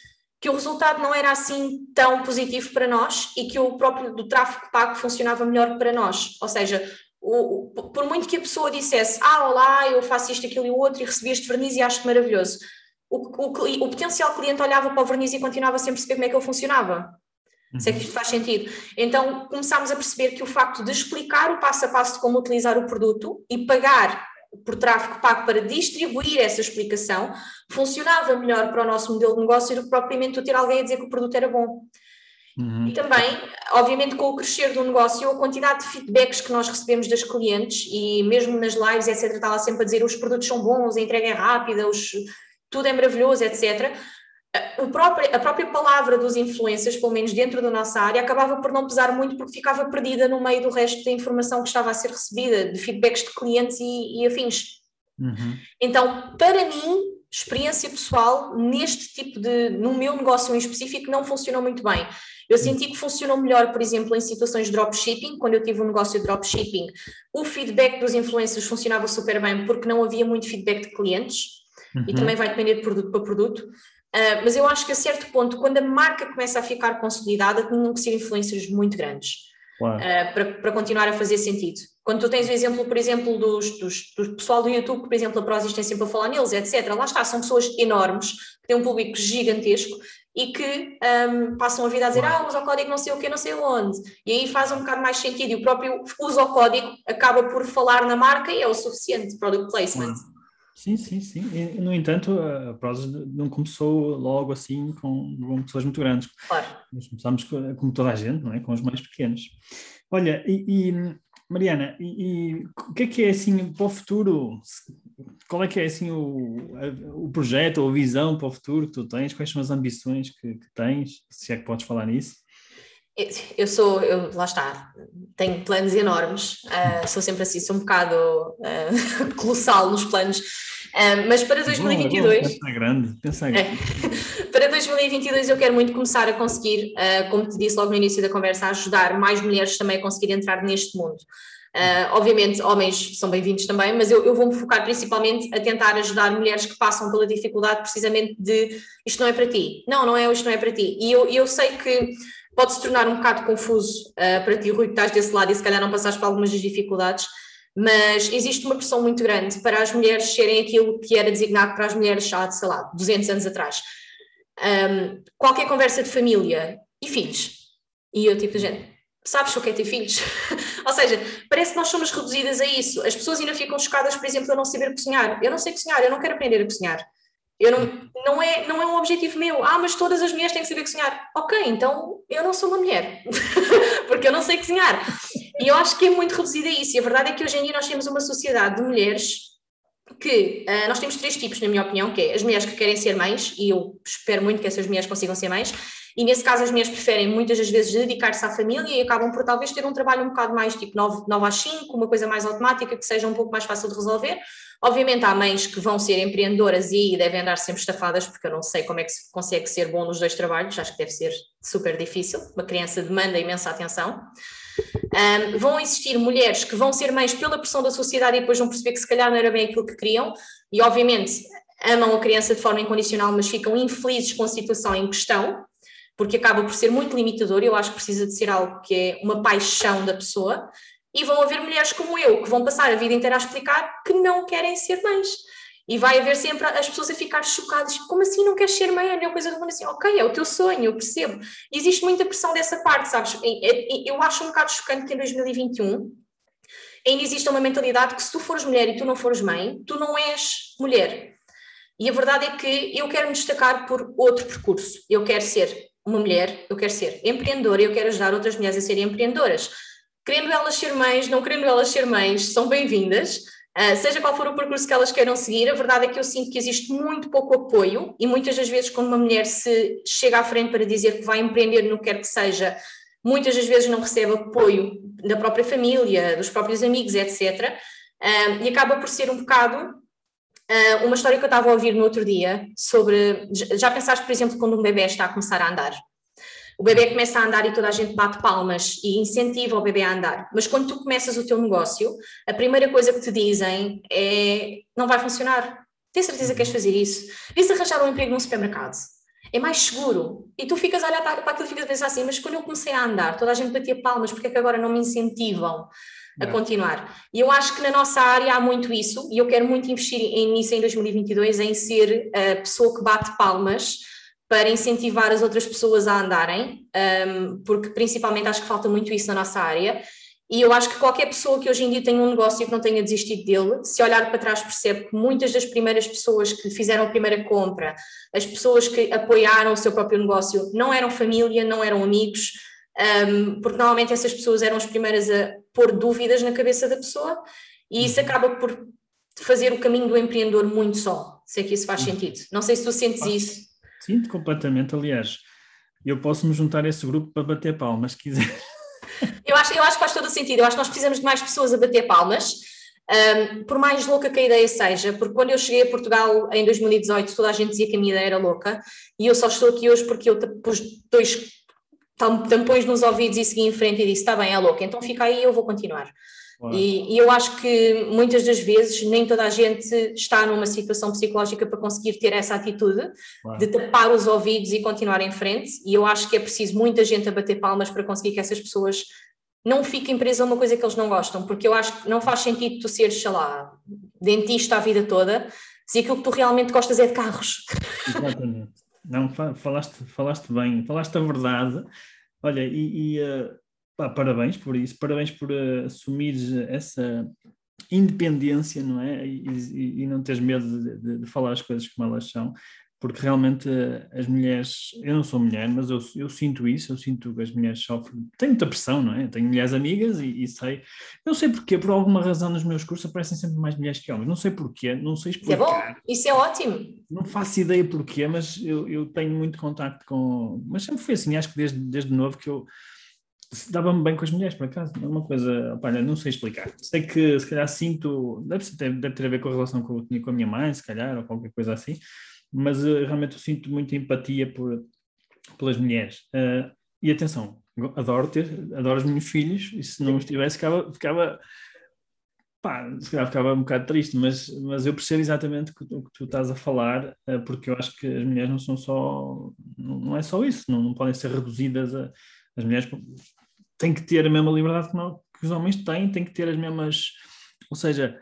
Speaker 1: que o resultado não era assim tão positivo para nós e que o próprio do tráfego pago funcionava melhor para nós. Ou seja, o, o, por muito que a pessoa dissesse, ah, olá, eu faço isto, aquilo e o outro, e recebi este verniz e acho maravilhoso, o, o, potencial cliente olhava para o verniz e continuava sem perceber como é que ele funcionava. Uhum. Sei que isto faz sentido. Então começámos a perceber que o facto de explicar o passo a passo de como utilizar o produto e pagar por tráfego pago para distribuir essa explicação, funcionava melhor para o nosso modelo de negócio do que propriamente ter alguém a dizer que o produto era bom. Uhum. E também, obviamente, com o crescer do negócio, a quantidade de feedbacks que nós recebemos das clientes e mesmo nas lives, etc., está lá sempre a dizer os produtos são bons, a entrega é rápida, os, tudo é maravilhoso, etc próprio, a própria palavra dos influencers, pelo menos dentro da nossa área, acabava por não pesar muito porque ficava perdida no meio do resto da informação que estava a ser recebida, de feedbacks de clientes e, e afins. Uhum. Então, para mim, experiência pessoal, neste tipo de, no meu negócio em específico, não funcionou muito bem. Eu senti que funcionou melhor, por exemplo, em situações de dropshipping, quando eu tive um negócio de dropshipping, o feedback dos influencers funcionava super bem porque não havia muito feedback de clientes, Uhum. e também vai depender de produto para produto. Uh, mas eu acho que a certo ponto, quando a marca começa a ficar consolidada, tinham que ser influências muito grandes uh, para, para continuar a fazer sentido. Quando tu tens o exemplo, por exemplo, dos, dos, do pessoal do YouTube, que, por exemplo, a Prozis tem sempre a falar neles, etc. Lá está, são pessoas enormes, que têm um público gigantesco e que um, passam a vida a dizer, ah, usa o código não sei o que, não sei onde. E aí faz um bocado mais sentido. E o próprio usa o código acaba por falar na marca e é o suficiente, product placement.
Speaker 2: Sim, sim, sim. E, no entanto, a Prozis não começou logo assim com, com pessoas muito grandes.
Speaker 1: Claro.
Speaker 2: Nós começamos, como toda a gente, não é? com os mais pequenos. Olha, e, e Mariana, e, e, o que é que é assim para o futuro? Qual é que é assim o, o projeto ou a visão para o futuro que tu tens? Quais são as ambições que, que tens? Se é que podes falar nisso?
Speaker 1: Eu sou, eu, lá está, tenho planos enormes, uh, sou sempre assim, sou um bocado uh, colossal nos planos, uh, mas para 2022. Bom,
Speaker 2: pensa grande, pensa grande.
Speaker 1: É, para 2022 eu quero muito começar a conseguir, como te disse logo no início da conversa, ajudar mais mulheres também a conseguir entrar neste mundo. obviamente, homens são bem-vindos também, mas eu, eu vou-me focar principalmente a tentar ajudar mulheres que passam pela dificuldade precisamente de isto não é para ti. Não, não é, isto não é para ti. E eu, eu sei que pode se tornar um bocado confuso uh, para ti, Rui, que estás desse lado e se calhar não passaste por algumas das dificuldades, mas existe uma pressão muito grande para as mulheres serem aquilo que era designado para as mulheres há, sei lá, 200 anos atrás. Um, qualquer conversa de família e filhos. E eu, tipo, de gente, sabes o que é ter filhos? Ou seja, parece que nós somos reduzidas a isso. As pessoas ainda ficam chocadas, por exemplo, a não saber cozinhar. Eu não sei cozinhar, eu não quero aprender a cozinhar. Eu não, não, é, não é um objetivo meu. Ah, mas todas as mulheres têm que saber cozinhar. Ok, então eu não sou uma mulher, porque eu não sei cozinhar. E eu acho que é muito reduzida isso. E a verdade é que hoje em dia nós temos uma sociedade de mulheres que uh, nós temos três tipos, na minha opinião, que é as mulheres que querem ser mães, e eu espero muito que essas mulheres consigam ser mães, e nesse caso as mulheres preferem muitas das vezes dedicar-se à família e acabam por talvez ter um trabalho um bocado mais tipo 9, 9 às 5, uma coisa mais automática, que seja um pouco mais fácil de resolver. Obviamente há mães que vão ser empreendedoras e devem andar sempre estafadas, porque eu não sei como é que se consegue ser bom nos dois trabalhos, acho que deve ser super difícil, uma criança demanda imensa atenção. Um, vão existir mulheres que vão ser mães pela pressão da sociedade e depois vão perceber que se calhar não era bem aquilo que queriam, e obviamente amam a criança de forma incondicional, mas ficam infelizes com a situação em questão, porque acaba por ser muito limitador, eu acho que precisa de ser algo que é uma paixão da pessoa, e vão haver mulheres como eu, que vão passar a vida inteira a explicar que não querem ser mães. E vai haver sempre as pessoas a ficar chocadas, como assim não queres ser mãe? É uma coisa do mundo assim, ok, é o teu sonho, eu percebo. E existe muita pressão dessa parte, sabes? Eu acho um bocado chocante que em 2021 ainda existe uma mentalidade que se tu fores mulher e tu não fores mãe, tu não és mulher. E a verdade é que eu quero me destacar por outro percurso. Eu quero ser uma mulher, eu quero ser empreendedora, eu quero ajudar outras mulheres a serem empreendedoras. Querendo elas ser mães, não querendo elas ser mães, são bem-vindas. Uh, seja qual for o percurso que elas queiram seguir, a verdade é que eu sinto que existe muito pouco apoio e muitas das vezes quando uma mulher se chega à frente para dizer que vai empreender no que quer que seja, muitas das vezes não recebe apoio da própria família, dos próprios amigos, etc. Uh, ah, e acaba por ser um bocado Uh, uma história que eu estava a ouvir no outro dia sobre. Já pensaste, por exemplo, quando um bebê está a começar a andar? O bebê começa a andar e toda a gente bate palmas e incentiva o bebê a andar. Mas quando tu começas o teu negócio, a primeira coisa que te dizem é: não vai funcionar. Tens certeza que queres fazer isso? Vês arranjar um emprego num supermercado. É mais seguro. E tu ficas a olhar para aquilo e ficas a pensar assim: mas quando eu comecei a andar, toda a gente batia palmas, porque é que agora não me incentivam? a continuar. E eu acho que na nossa área há muito isso, e eu quero muito investir em, nisso em 2022, em ser a pessoa que bate palmas para incentivar as outras pessoas a andarem, um, porque principalmente acho que falta muito isso na nossa área. E eu acho que qualquer pessoa que hoje em dia tenha um negócio e que não tenha desistido dele, se olhar para trás, percebe que muitas das primeiras pessoas que fizeram a primeira compra, as pessoas que apoiaram o seu próprio negócio, não eram família, não eram amigos, um, porque normalmente essas pessoas eram as primeiras a pôr dúvidas na cabeça da pessoa e isso uhum. acaba por fazer o caminho do empreendedor muito só, se é que isso faz uhum. sentido. Não sei se tu sentes isso.
Speaker 2: Sinto completamente, aliás, eu posso me juntar a esse grupo para bater palmas, se quiser.
Speaker 1: Eu acho, eu acho que faz todo o sentido, eu acho que nós precisamos de mais pessoas a bater palmas, um, por mais louca que a ideia seja, porque quando eu cheguei a Portugal em 2018 toda a gente dizia que a minha ideia era louca e eu só estou aqui hoje porque eu pus dois tampões nos ouvidos e segui em frente e disse: está bem, é louca, então fica aí, eu vou continuar. E, e, eu acho que muitas das vezes nem toda a gente está numa situação psicológica para conseguir ter essa atitude de tapar os ouvidos e continuar em frente. E eu acho que é preciso muita gente a bater palmas para conseguir que essas pessoas não fiquem presas a uma coisa que eles não gostam, porque eu acho que não faz sentido tu seres, sei lá, dentista a vida toda, se aquilo que tu realmente gostas é de carros.
Speaker 2: Exatamente. Não, falaste, falaste bem, falaste a verdade. Olha, e, e uh, pá, parabéns por isso, parabéns por uh, assumir essa independência, não é? E, e, e não teres medo de, de, de, falar as coisas como elas são porque realmente eh, as mulheres, eu não sou mulher, mas eu, eu sinto isso, eu sinto que as mulheres sofrem, tenho muita pressão, não é? Tenho mulheres amigas e, e, sei, não sei porquê, por alguma razão nos meus cursos aparecem sempre mais mulheres que homens, não sei porquê, não sei explicar.
Speaker 1: Isso é bom, isso é ótimo.
Speaker 2: Não faço ideia porquê, mas eu, eu tenho muito contacto com, mas sempre foi assim, acho que desde, desde novo que eu dava-me bem com as mulheres, por acaso, é uma coisa, opa, não sei explicar. Sei que se calhar sinto, deve, deve ter a ver com a relação que eu tinha com a minha mãe, se calhar, ou qualquer coisa assim, mas uh, realmente eu sinto muita empatia por, pelas mulheres. Uh, e atenção, adoro ter, adoro os meus filhos, e se não os tivesse, ficava, ficava pá, se calhar ficava um bocado triste, mas, mas eu percebo exatamente o que, que tu estás a falar, uh, porque eu acho que as mulheres não são só, não, não é só isso, não, não podem ser reduzidas a, as mulheres têm que ter a mesma liberdade que, não, que os homens têm, têm que ter as mesmas, ou seja,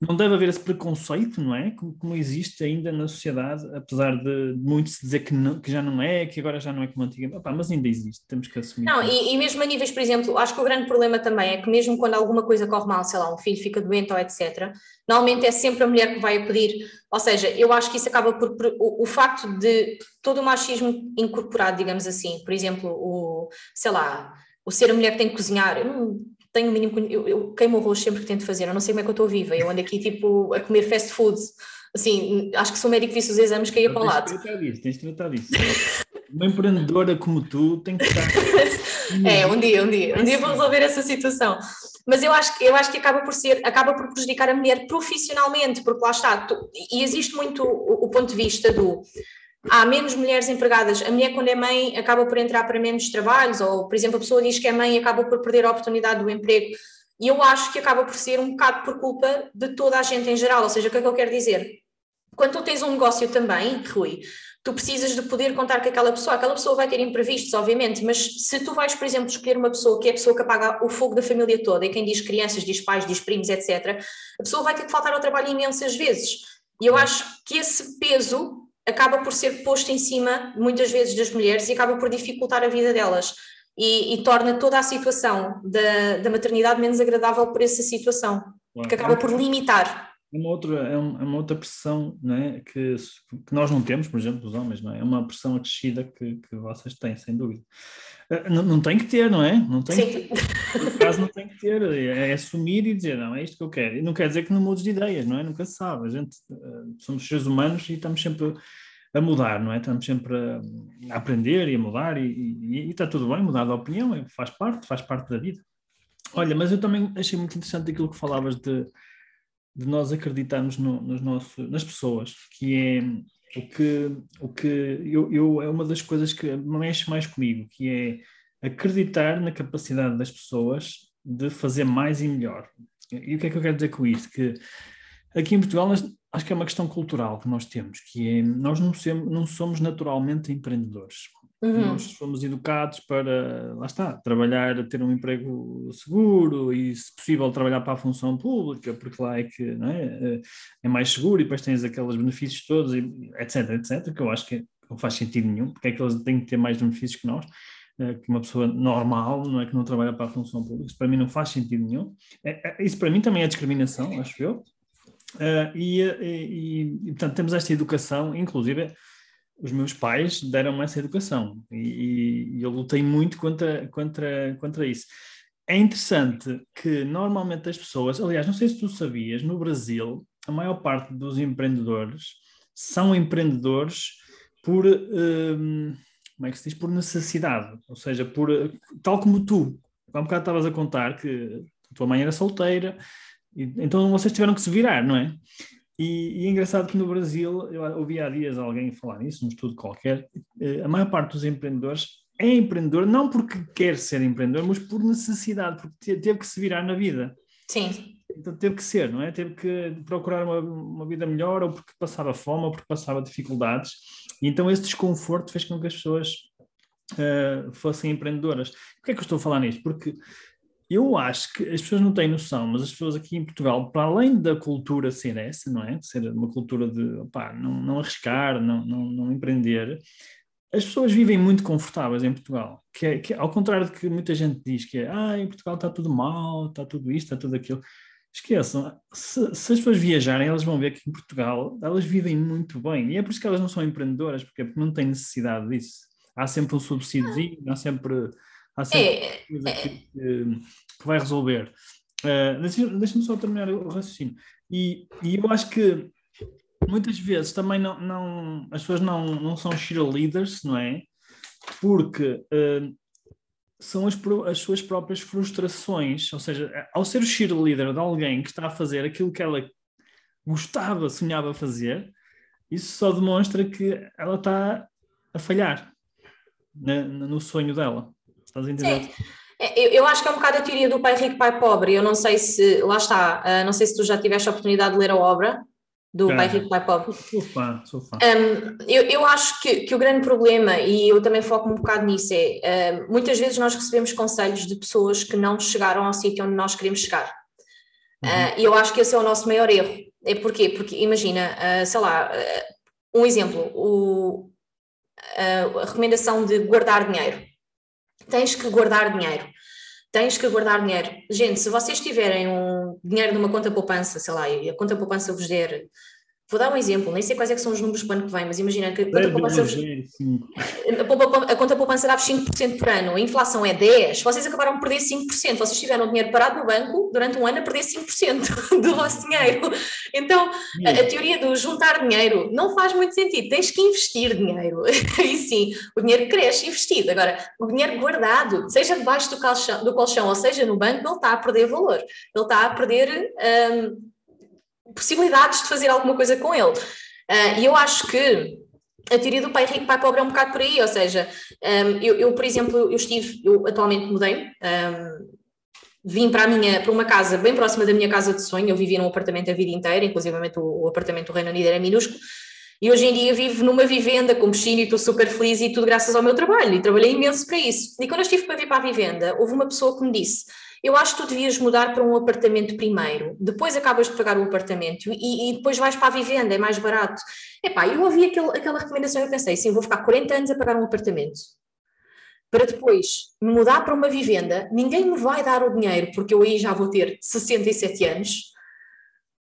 Speaker 2: não deve haver esse preconceito, não é? Como, como, existe ainda na sociedade, apesar de muito se dizer que, não, que já não é, que agora já não é como antigamente, Opa, mas ainda existe, temos que assumir.
Speaker 1: Não, e, e, mesmo a níveis, por exemplo, acho que o grande problema também é que mesmo quando alguma coisa corre mal, sei lá, um filho fica doente ou etc., normalmente é sempre a mulher que vai pedir, ou seja, eu acho que isso acaba por, por o, o, facto de todo o machismo incorporado, digamos assim, por exemplo, o, sei lá, o ser a mulher que tem que cozinhar, eu não tenho o mínimo. Eu, eu queimo arroz sempre que tento fazer, eu não sei como é que eu estou viva. Eu ando aqui tipo a comer fast food. Assim, acho que sou médico que fiz os exames ia para o lado.
Speaker 2: Tens de tratar disso, tens de tratar disso. Uma empreendedora como tu tem que estar.
Speaker 1: é, um dia, um dia. Um dia vou resolver essa situação. Mas eu acho, eu acho que acaba por ser, acaba por prejudicar a mulher profissionalmente, porque lá está, tu, e existe muito o, o ponto de vista do há menos mulheres empregadas. A mulher, quando é mãe, acaba por entrar para menos trabalhos, ou, por exemplo, a pessoa diz que é mãe e acaba por perder a oportunidade do emprego. E eu acho que acaba por ser um bocado por culpa de toda a gente em geral. Ou seja, o que é que eu quero dizer? Quando tu tens um negócio também, Rui, tu precisas de poder contar com aquela pessoa. Aquela pessoa vai ter imprevistos, obviamente, mas se tu vais, por exemplo, escolher uma pessoa que é a pessoa que apaga o fogo da família toda, e quem diz crianças, diz pais, diz primos, etc., a pessoa vai ter que faltar ao trabalho imensas vezes. E eu acho que esse peso acaba por ser posto em cima, muitas vezes, das mulheres e acaba por dificultar a vida delas. E, e torna toda a situação da, da maternidade menos agradável por essa situação, que acaba por limitar.
Speaker 2: É uma outra, é, é uma outra pressão né, que, que nós não temos, por exemplo, os homens, não é? é uma pressão acrescida que, que vocês têm, sem dúvida. Eh, não, não tem que ter, não é? Não tem Sim. que caso, não tem que ter. É, é assumir e dizer, não, é isto que eu quero. E não quer dizer que não mudes de ideias, não é? Nunca se sabe. A gente, eh, somos seres humanos e estamos sempre a mudar, não é? Estamos sempre a, aprender e a mudar e, e, e, está tudo bem, mudar de opinião, faz parte, faz parte da vida. Olha, mas eu também achei muito interessante aquilo que falavas de, de nós acreditarmos no, nos nossos, nas pessoas, que é o que, o que eu, eu, é uma das coisas que mexe mais comigo, que é acreditar na capacidade das pessoas de fazer mais e melhor. E o que é que eu quero dizer com isto? Que aqui em Portugal nós, acho que é uma questão cultural que nós temos, que é nós não, somos, não somos naturalmente empreendedores. Uhum. Nós fomos educados para, lá está, trabalhar, ter um emprego seguro e, se possível, trabalhar para a função pública, porque lá é que é? Eh, é mais seguro e depois tens aqueles benefícios todos, etc, etc, que eu acho que não faz sentido nenhum, porque é que eles têm que ter mais benefícios que nós, eh, que uma pessoa normal, não é que não trabalha para a função pública, isso para mim não faz sentido nenhum. É, isso para mim também é discriminação, acho eu. E, e, e, portanto, temos esta educação, inclusive os meus pais deram-me essa educação e, e, eu lutei muito contra, contra, contra isso. É interessante que normalmente as pessoas, aliás, não sei se tu sabias, no Brasil, a maior parte dos empreendedores são empreendedores por, um, como é que se diz, por necessidade, ou seja, por, tal como tu, há um bocado estavas a contar que a tua mãe era solteira, então vocês tiveram que se virar, não é? E, e, é engraçado que no Brasil, eu ouvi há dias alguém falar nisso, num estudo qualquer, eh, a maior parte dos empreendedores é empreendedor não porque quer ser empreendedor, mas por necessidade, porque teve que se virar na vida.
Speaker 1: Sim.
Speaker 2: Então teve que ser, não é? Teve que procurar uma, uma vida melhor, ou porque passava fome, ou porque passava dificuldades. E então esse desconforto fez com que as pessoas uh, fossem empreendedoras. Por que é que eu estou a falar nisto? Porque eu acho que as pessoas não têm noção, mas as pessoas aqui em Portugal, para além da cultura ser essa, não é? Ser uma cultura de opá, não, não arriscar, não, não, não empreender, as pessoas vivem muito confortáveis em Portugal. Que, é, que ao contrário de que muita gente diz que é, ah, em Portugal está tudo mal, está tudo isto, está tudo aquilo. Esqueçam, se, se, as pessoas viajarem, elas vão ver que em Portugal elas vivem muito bem. E é por isso que elas não são empreendedoras, porque, porque não têm necessidade disso. Há sempre um subsídio, há sempre Há sempre é, coisa é. que, que, vai resolver. Uh, Deixa-me só terminar o raciocínio. E, e eu acho que muitas vezes também não, não as pessoas não, não são cheerleaders, não é? Porque uh, são as, as suas próprias frustrações, ou seja, ao ser o cheerleader de alguém que está a fazer aquilo que ela gostava, sonhava fazer, isso só demonstra que ela está a falhar no sonho dela. Estás a entender? Sim.
Speaker 1: É, eu, eu, acho que é um bocado a teoria do pai rico, pai pobre. Eu não sei se, lá está, uh, não sei se tu já tiveste a oportunidade de ler a obra do Pai Rico, Pai Pobre.
Speaker 2: Sou fã, sou fã.
Speaker 1: Um, eu, eu acho que, que o grande problema, e eu também foco um bocado nisso, é uh, muitas vezes nós recebemos conselhos de pessoas que não chegaram ao sítio onde nós queremos chegar. Uhum. Uh, e eu acho que esse é o nosso maior erro. É porquê? Porque imagina, uh, sei lá, um exemplo, o, a recomendação de guardar dinheiro tens que guardar dinheiro. Tens que guardar dinheiro. Gente, se vocês tiverem um dinheiro numa conta poupança, sei lá, e a conta poupança vos der Vou dar um exemplo, nem sei quais é que são os números para o ano que vem, mas imagina que a conta poupança, a conta poupança dá 5% por ano, a inflação é 10%, vocês acabaram de perder 5%, vocês tiveram dinheiro parado no banco durante um ano a perder 5% do vosso dinheiro. Então, a, a, teoria do juntar dinheiro não faz muito sentido, tens que investir dinheiro. Aí sim, o dinheiro cresce investido. Agora, o dinheiro guardado, seja debaixo do colchão, do colchão ou seja no banco, ele está a perder valor, ele está a perder... Um, possibilidades de fazer alguma coisa com ele. Uh, e eu acho que a teoria do pai rico, pai pobre é um bocado por aí, ou seja, um, eu, eu, por exemplo, eu estive, eu atualmente mudei, um, vim para, a minha, para uma casa bem próxima da minha casa de sonho, eu vivia num apartamento a vida inteira, inclusive o, o apartamento do Reino Unido era minúsculo, e hoje em dia vivo numa vivenda com piscina e estou super feliz e tudo graças ao meu trabalho, e trabalhei imenso para isso. E quando eu estive para vir para a vivenda, houve uma pessoa que me disse, eu acho que tu devias mudar para um apartamento primeiro, depois acabas de pagar o apartamento e, e depois vais para a vivenda, é mais barato. Epá, eu ouvi aquele, aquela recomendação e eu pensei, sim, vou ficar 40 anos a pagar um apartamento para depois me mudar para uma vivenda, ninguém me vai dar o dinheiro, porque eu aí já vou ter 67 anos,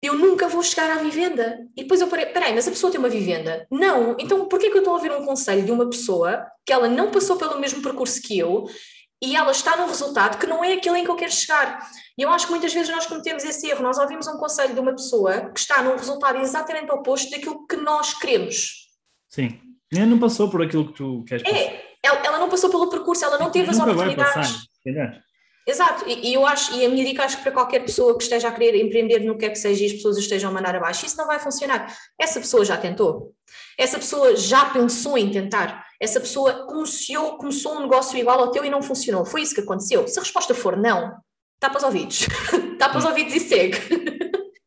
Speaker 1: eu nunca vou chegar à vivenda. E depois eu parei, peraí, mas a pessoa tem uma vivenda? Não, então porquê que eu estou a ouvir um conselho de uma pessoa que ela não passou pelo mesmo percurso que eu e ela está num resultado que não é aquele em que eu quero chegar. E eu acho que muitas vezes nós cometemos esse erro. Nós ouvimos um conselho de uma pessoa que está num resultado exatamente oposto daquilo que nós queremos.
Speaker 2: Sim. Ela não passou por aquilo que tu queres passar.
Speaker 1: É, ela, ela não passou pelo percurso, ela não teve as oportunidades. Vai passar, Exato, e, e, eu acho, e a minha dica acho que para qualquer pessoa que esteja a querer empreender no que é que seja e as pessoas estejam a mandar abaixo, isso não vai funcionar. Essa pessoa já tentou, essa pessoa já pensou em tentar, essa pessoa começou, começou um negócio igual ao teu e não funcionou. Foi isso que aconteceu. Se a resposta for não, tapa os ouvidos, tapa os ouvidos e segue.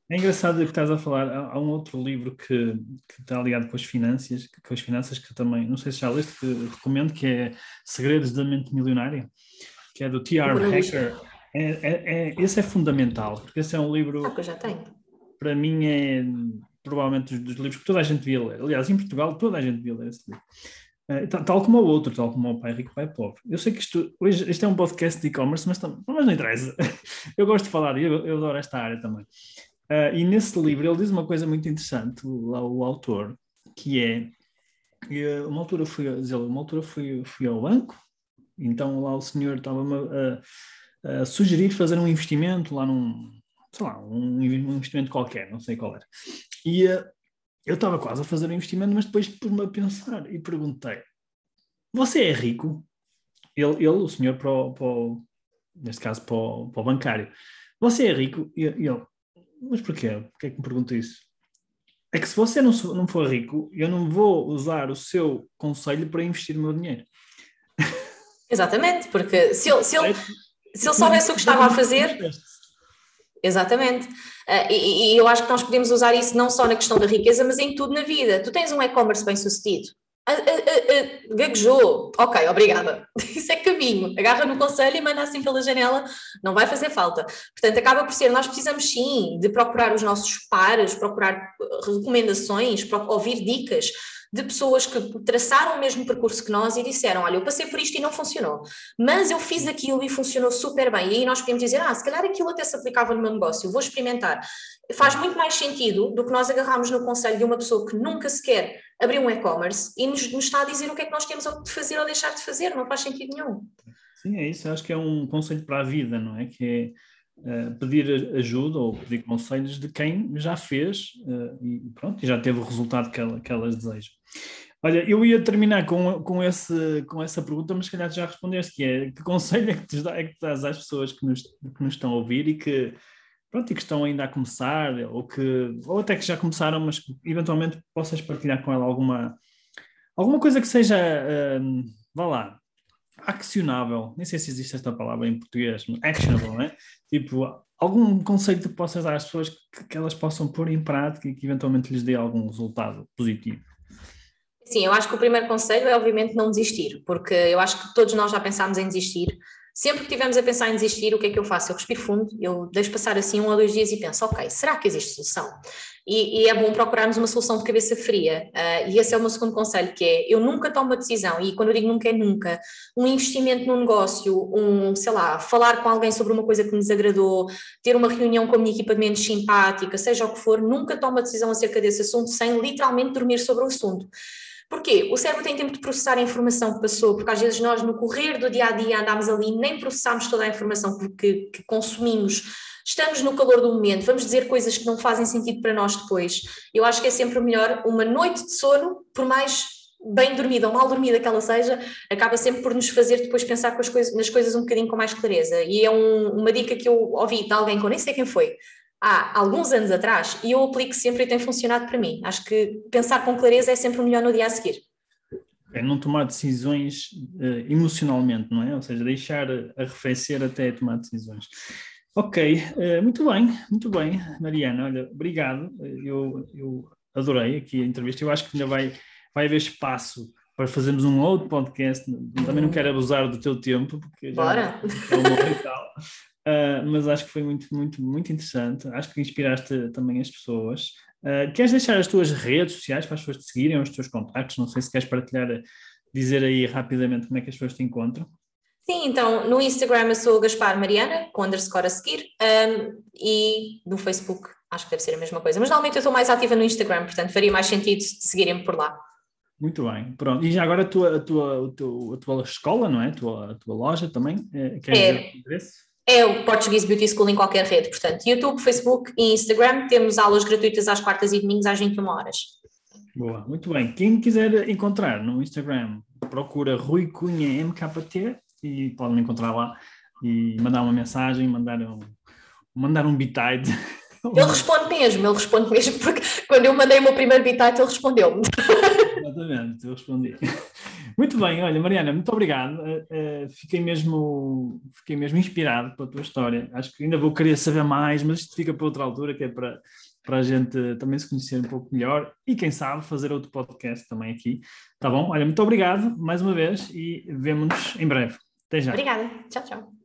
Speaker 2: É engraçado que estás a falar, há, um outro livro que, que, está ligado com as finanças, com as finanças que também, não sei se já leste, que recomendo, que é Segredos da Mente Milionária que é do T.R. Hacker. É, é, é, esse é fundamental, porque esse é um livro.
Speaker 1: Ah, que eu já tenho.
Speaker 2: Para mim é provavelmente dos, dos, livros que toda a gente devia ler. Aliás, em Portugal toda a gente devia ler esse livro. Uh, tal, como o outro, tal como o Pai Rico, Pai Pobre. Eu sei que isto, hoje, este é um podcast de e-commerce, mas, mas não interessa. eu gosto de falar, eu, eu adoro esta área também. Uh, e nesse livro ele diz uma coisa muito interessante, lá o, autor, que é, uh, uma altura fui, uma altura fui, fui ao banco, então lá o senhor estava-me a, a, sugerir fazer um investimento lá num, sei lá, um, investimento qualquer, não sei qual era. E uh, eu estava quase a fazer um investimento, mas depois pus-me a pensar e perguntei: Você é rico? Ele, ele o senhor, para o, para o, neste caso, para o, para o bancário, Você é rico? E ele, mas porquê? Porquê é que me pergunta isso? É que se você não, não for rico, eu não vou usar o seu conselho para investir o meu dinheiro.
Speaker 1: Exatamente, porque se ele, se ele, se ele soubesse o que estava a fazer. Exatamente. Uh, e, e, eu acho que nós podemos usar isso não só na questão da riqueza, mas em tudo na vida. Tu tens um e-commerce bem sucedido. Uh, uh, gaguejou. Ok, obrigada. Isso é caminho. Agarra no conselho e manda assim pela janela. Não vai fazer falta. Portanto, acaba por ser. Nós precisamos sim de procurar os nossos pares, procurar recomendações, ouvir dicas de pessoas que traçaram o mesmo percurso que nós e disseram: Olha, eu passei por isto e não funcionou, mas eu fiz aquilo e funcionou super bem. E aí nós podemos dizer: Ah, se calhar aquilo até se aplicava no meu negócio, vou experimentar. Faz muito mais sentido do que nós agarrarmos no conselho de uma pessoa que nunca sequer abriu um e-commerce e nos, nos está a dizer o que é que nós temos de fazer ou deixar de fazer, não faz sentido nenhum.
Speaker 2: Sim, é isso. Acho que é um conselho para a vida, não é? Que é Uh, pedir ajuda ou pedir conselhos de quem já fez uh, e pronto, e já teve o resultado que, ela, que elas desejam. Olha, eu ia terminar com, com, esse, com essa pergunta, mas se calhar já respondeste, que é que conselho é que, tu, é dás às pessoas que nos, que nos estão a ouvir e que, pronto, e que estão ainda a começar, ou, que, ou até que já começaram, mas que eventualmente possas partilhar com ela alguma, alguma coisa que seja, uh, vá lá, accionável, nem sei se existe esta palavra em português, actionable, não é? Tipo, algum conceito que possas dar às pessoas que, que elas possam pôr em prática e que eventualmente lhes dê algum resultado positivo.
Speaker 1: Sim, eu acho que o primeiro conselho é obviamente não desistir, porque eu acho que todos nós já pensámos em desistir, Sempre que estivermos a pensar em desistir, o que é que eu faço? Eu respiro fundo, eu deixo passar assim um ou dois dias e penso, ok, será que existe solução? E, e é bom procurarmos uma solução de cabeça fria. Uh, e esse é o meu segundo conselho, que é, eu nunca tomo uma decisão, e quando eu digo nunca é nunca, um investimento num negócio, um, sei lá, falar com alguém sobre uma coisa que me desagradou, ter uma reunião com a minha equipa de menos simpática, seja o que for, nunca tomo uma decisão acerca desse assunto sem literalmente dormir sobre o assunto. Porquê? O cérebro tem tempo de processar a informação que passou, porque às vezes nós, no correr do dia a dia, andamos ali nem processamos toda a informação que, que consumimos. Estamos no calor do momento, vamos dizer coisas que não fazem sentido para nós depois. Eu acho que é sempre melhor uma noite de sono, por mais bem dormida ou mal dormida que ela seja, acaba sempre por nos fazer depois pensar coisas, nas coisas um bocadinho com mais clareza. E é um, uma dica que eu ouvi de alguém que eu nem sei quem foi, há alguns anos atrás e eu aplico sempre e tem funcionado para mim. Acho que pensar com clareza é sempre o melhor no dia a seguir.
Speaker 2: É não tomar decisões uh, emocionalmente, não é? Ou seja, deixar arrefecer até tomar decisões. Ok, uh, muito bem, muito bem, Mariana. Olha, obrigado. Eu, eu adorei aqui a entrevista. Eu acho que ainda vai, vai haver espaço para fazermos um outro podcast. Também não quero abusar do teu tempo, porque já
Speaker 1: Bora.
Speaker 2: é uma hora e tal. Uh, mas acho que foi muito, muito, muito interessante. Acho que inspiraste também as pessoas. Uh, queres deixar as tuas redes sociais para as pessoas te seguirem, os teus contactos? Não sei se queres partilhar, dizer aí rapidamente como é que as pessoas te encontram.
Speaker 1: Sim, então no Instagram eu sou Gaspar Mariana, com underscore a seguir, um, e no Facebook acho que deve ser a mesma coisa. Mas normalmente eu estou mais ativa no Instagram, portanto faria mais sentido seguirem-me por lá.
Speaker 2: Muito bem, pronto. E já agora a tua, a tua, a tua, a tua escola, não é? A tua, a tua loja também? Eh, queres é. dizer o endereço?
Speaker 1: É o Portuguese Beauty School em qualquer rede. Portanto, YouTube, Facebook e Instagram, temos aulas gratuitas às quartas e domingos às 21 horas.
Speaker 2: Boa, muito bem. Quem quiser encontrar no Instagram, procura Rui Cunha MKT e podem encontrar lá e mandar uma mensagem, mandar um, mandar um bitite.
Speaker 1: Ele responde mesmo, ele responde mesmo, porque quando eu mandei o meu primeiro bitite, ele respondeu-me.
Speaker 2: Exatamente, eu respondi. Muito bem, olha, Mariana, muito obrigado. Uh, fiquei, mesmo, fiquei mesmo inspirado pela tua história. Acho que ainda vou querer saber mais, mas isto fica para outra altura, que é para, para a gente também se conhecer um pouco melhor e, quem sabe, fazer outro podcast também aqui. Tá bom? Olha, muito obrigado mais uma vez e vemo-nos em breve. Até já.
Speaker 1: Obrigada. Tchau, tchau.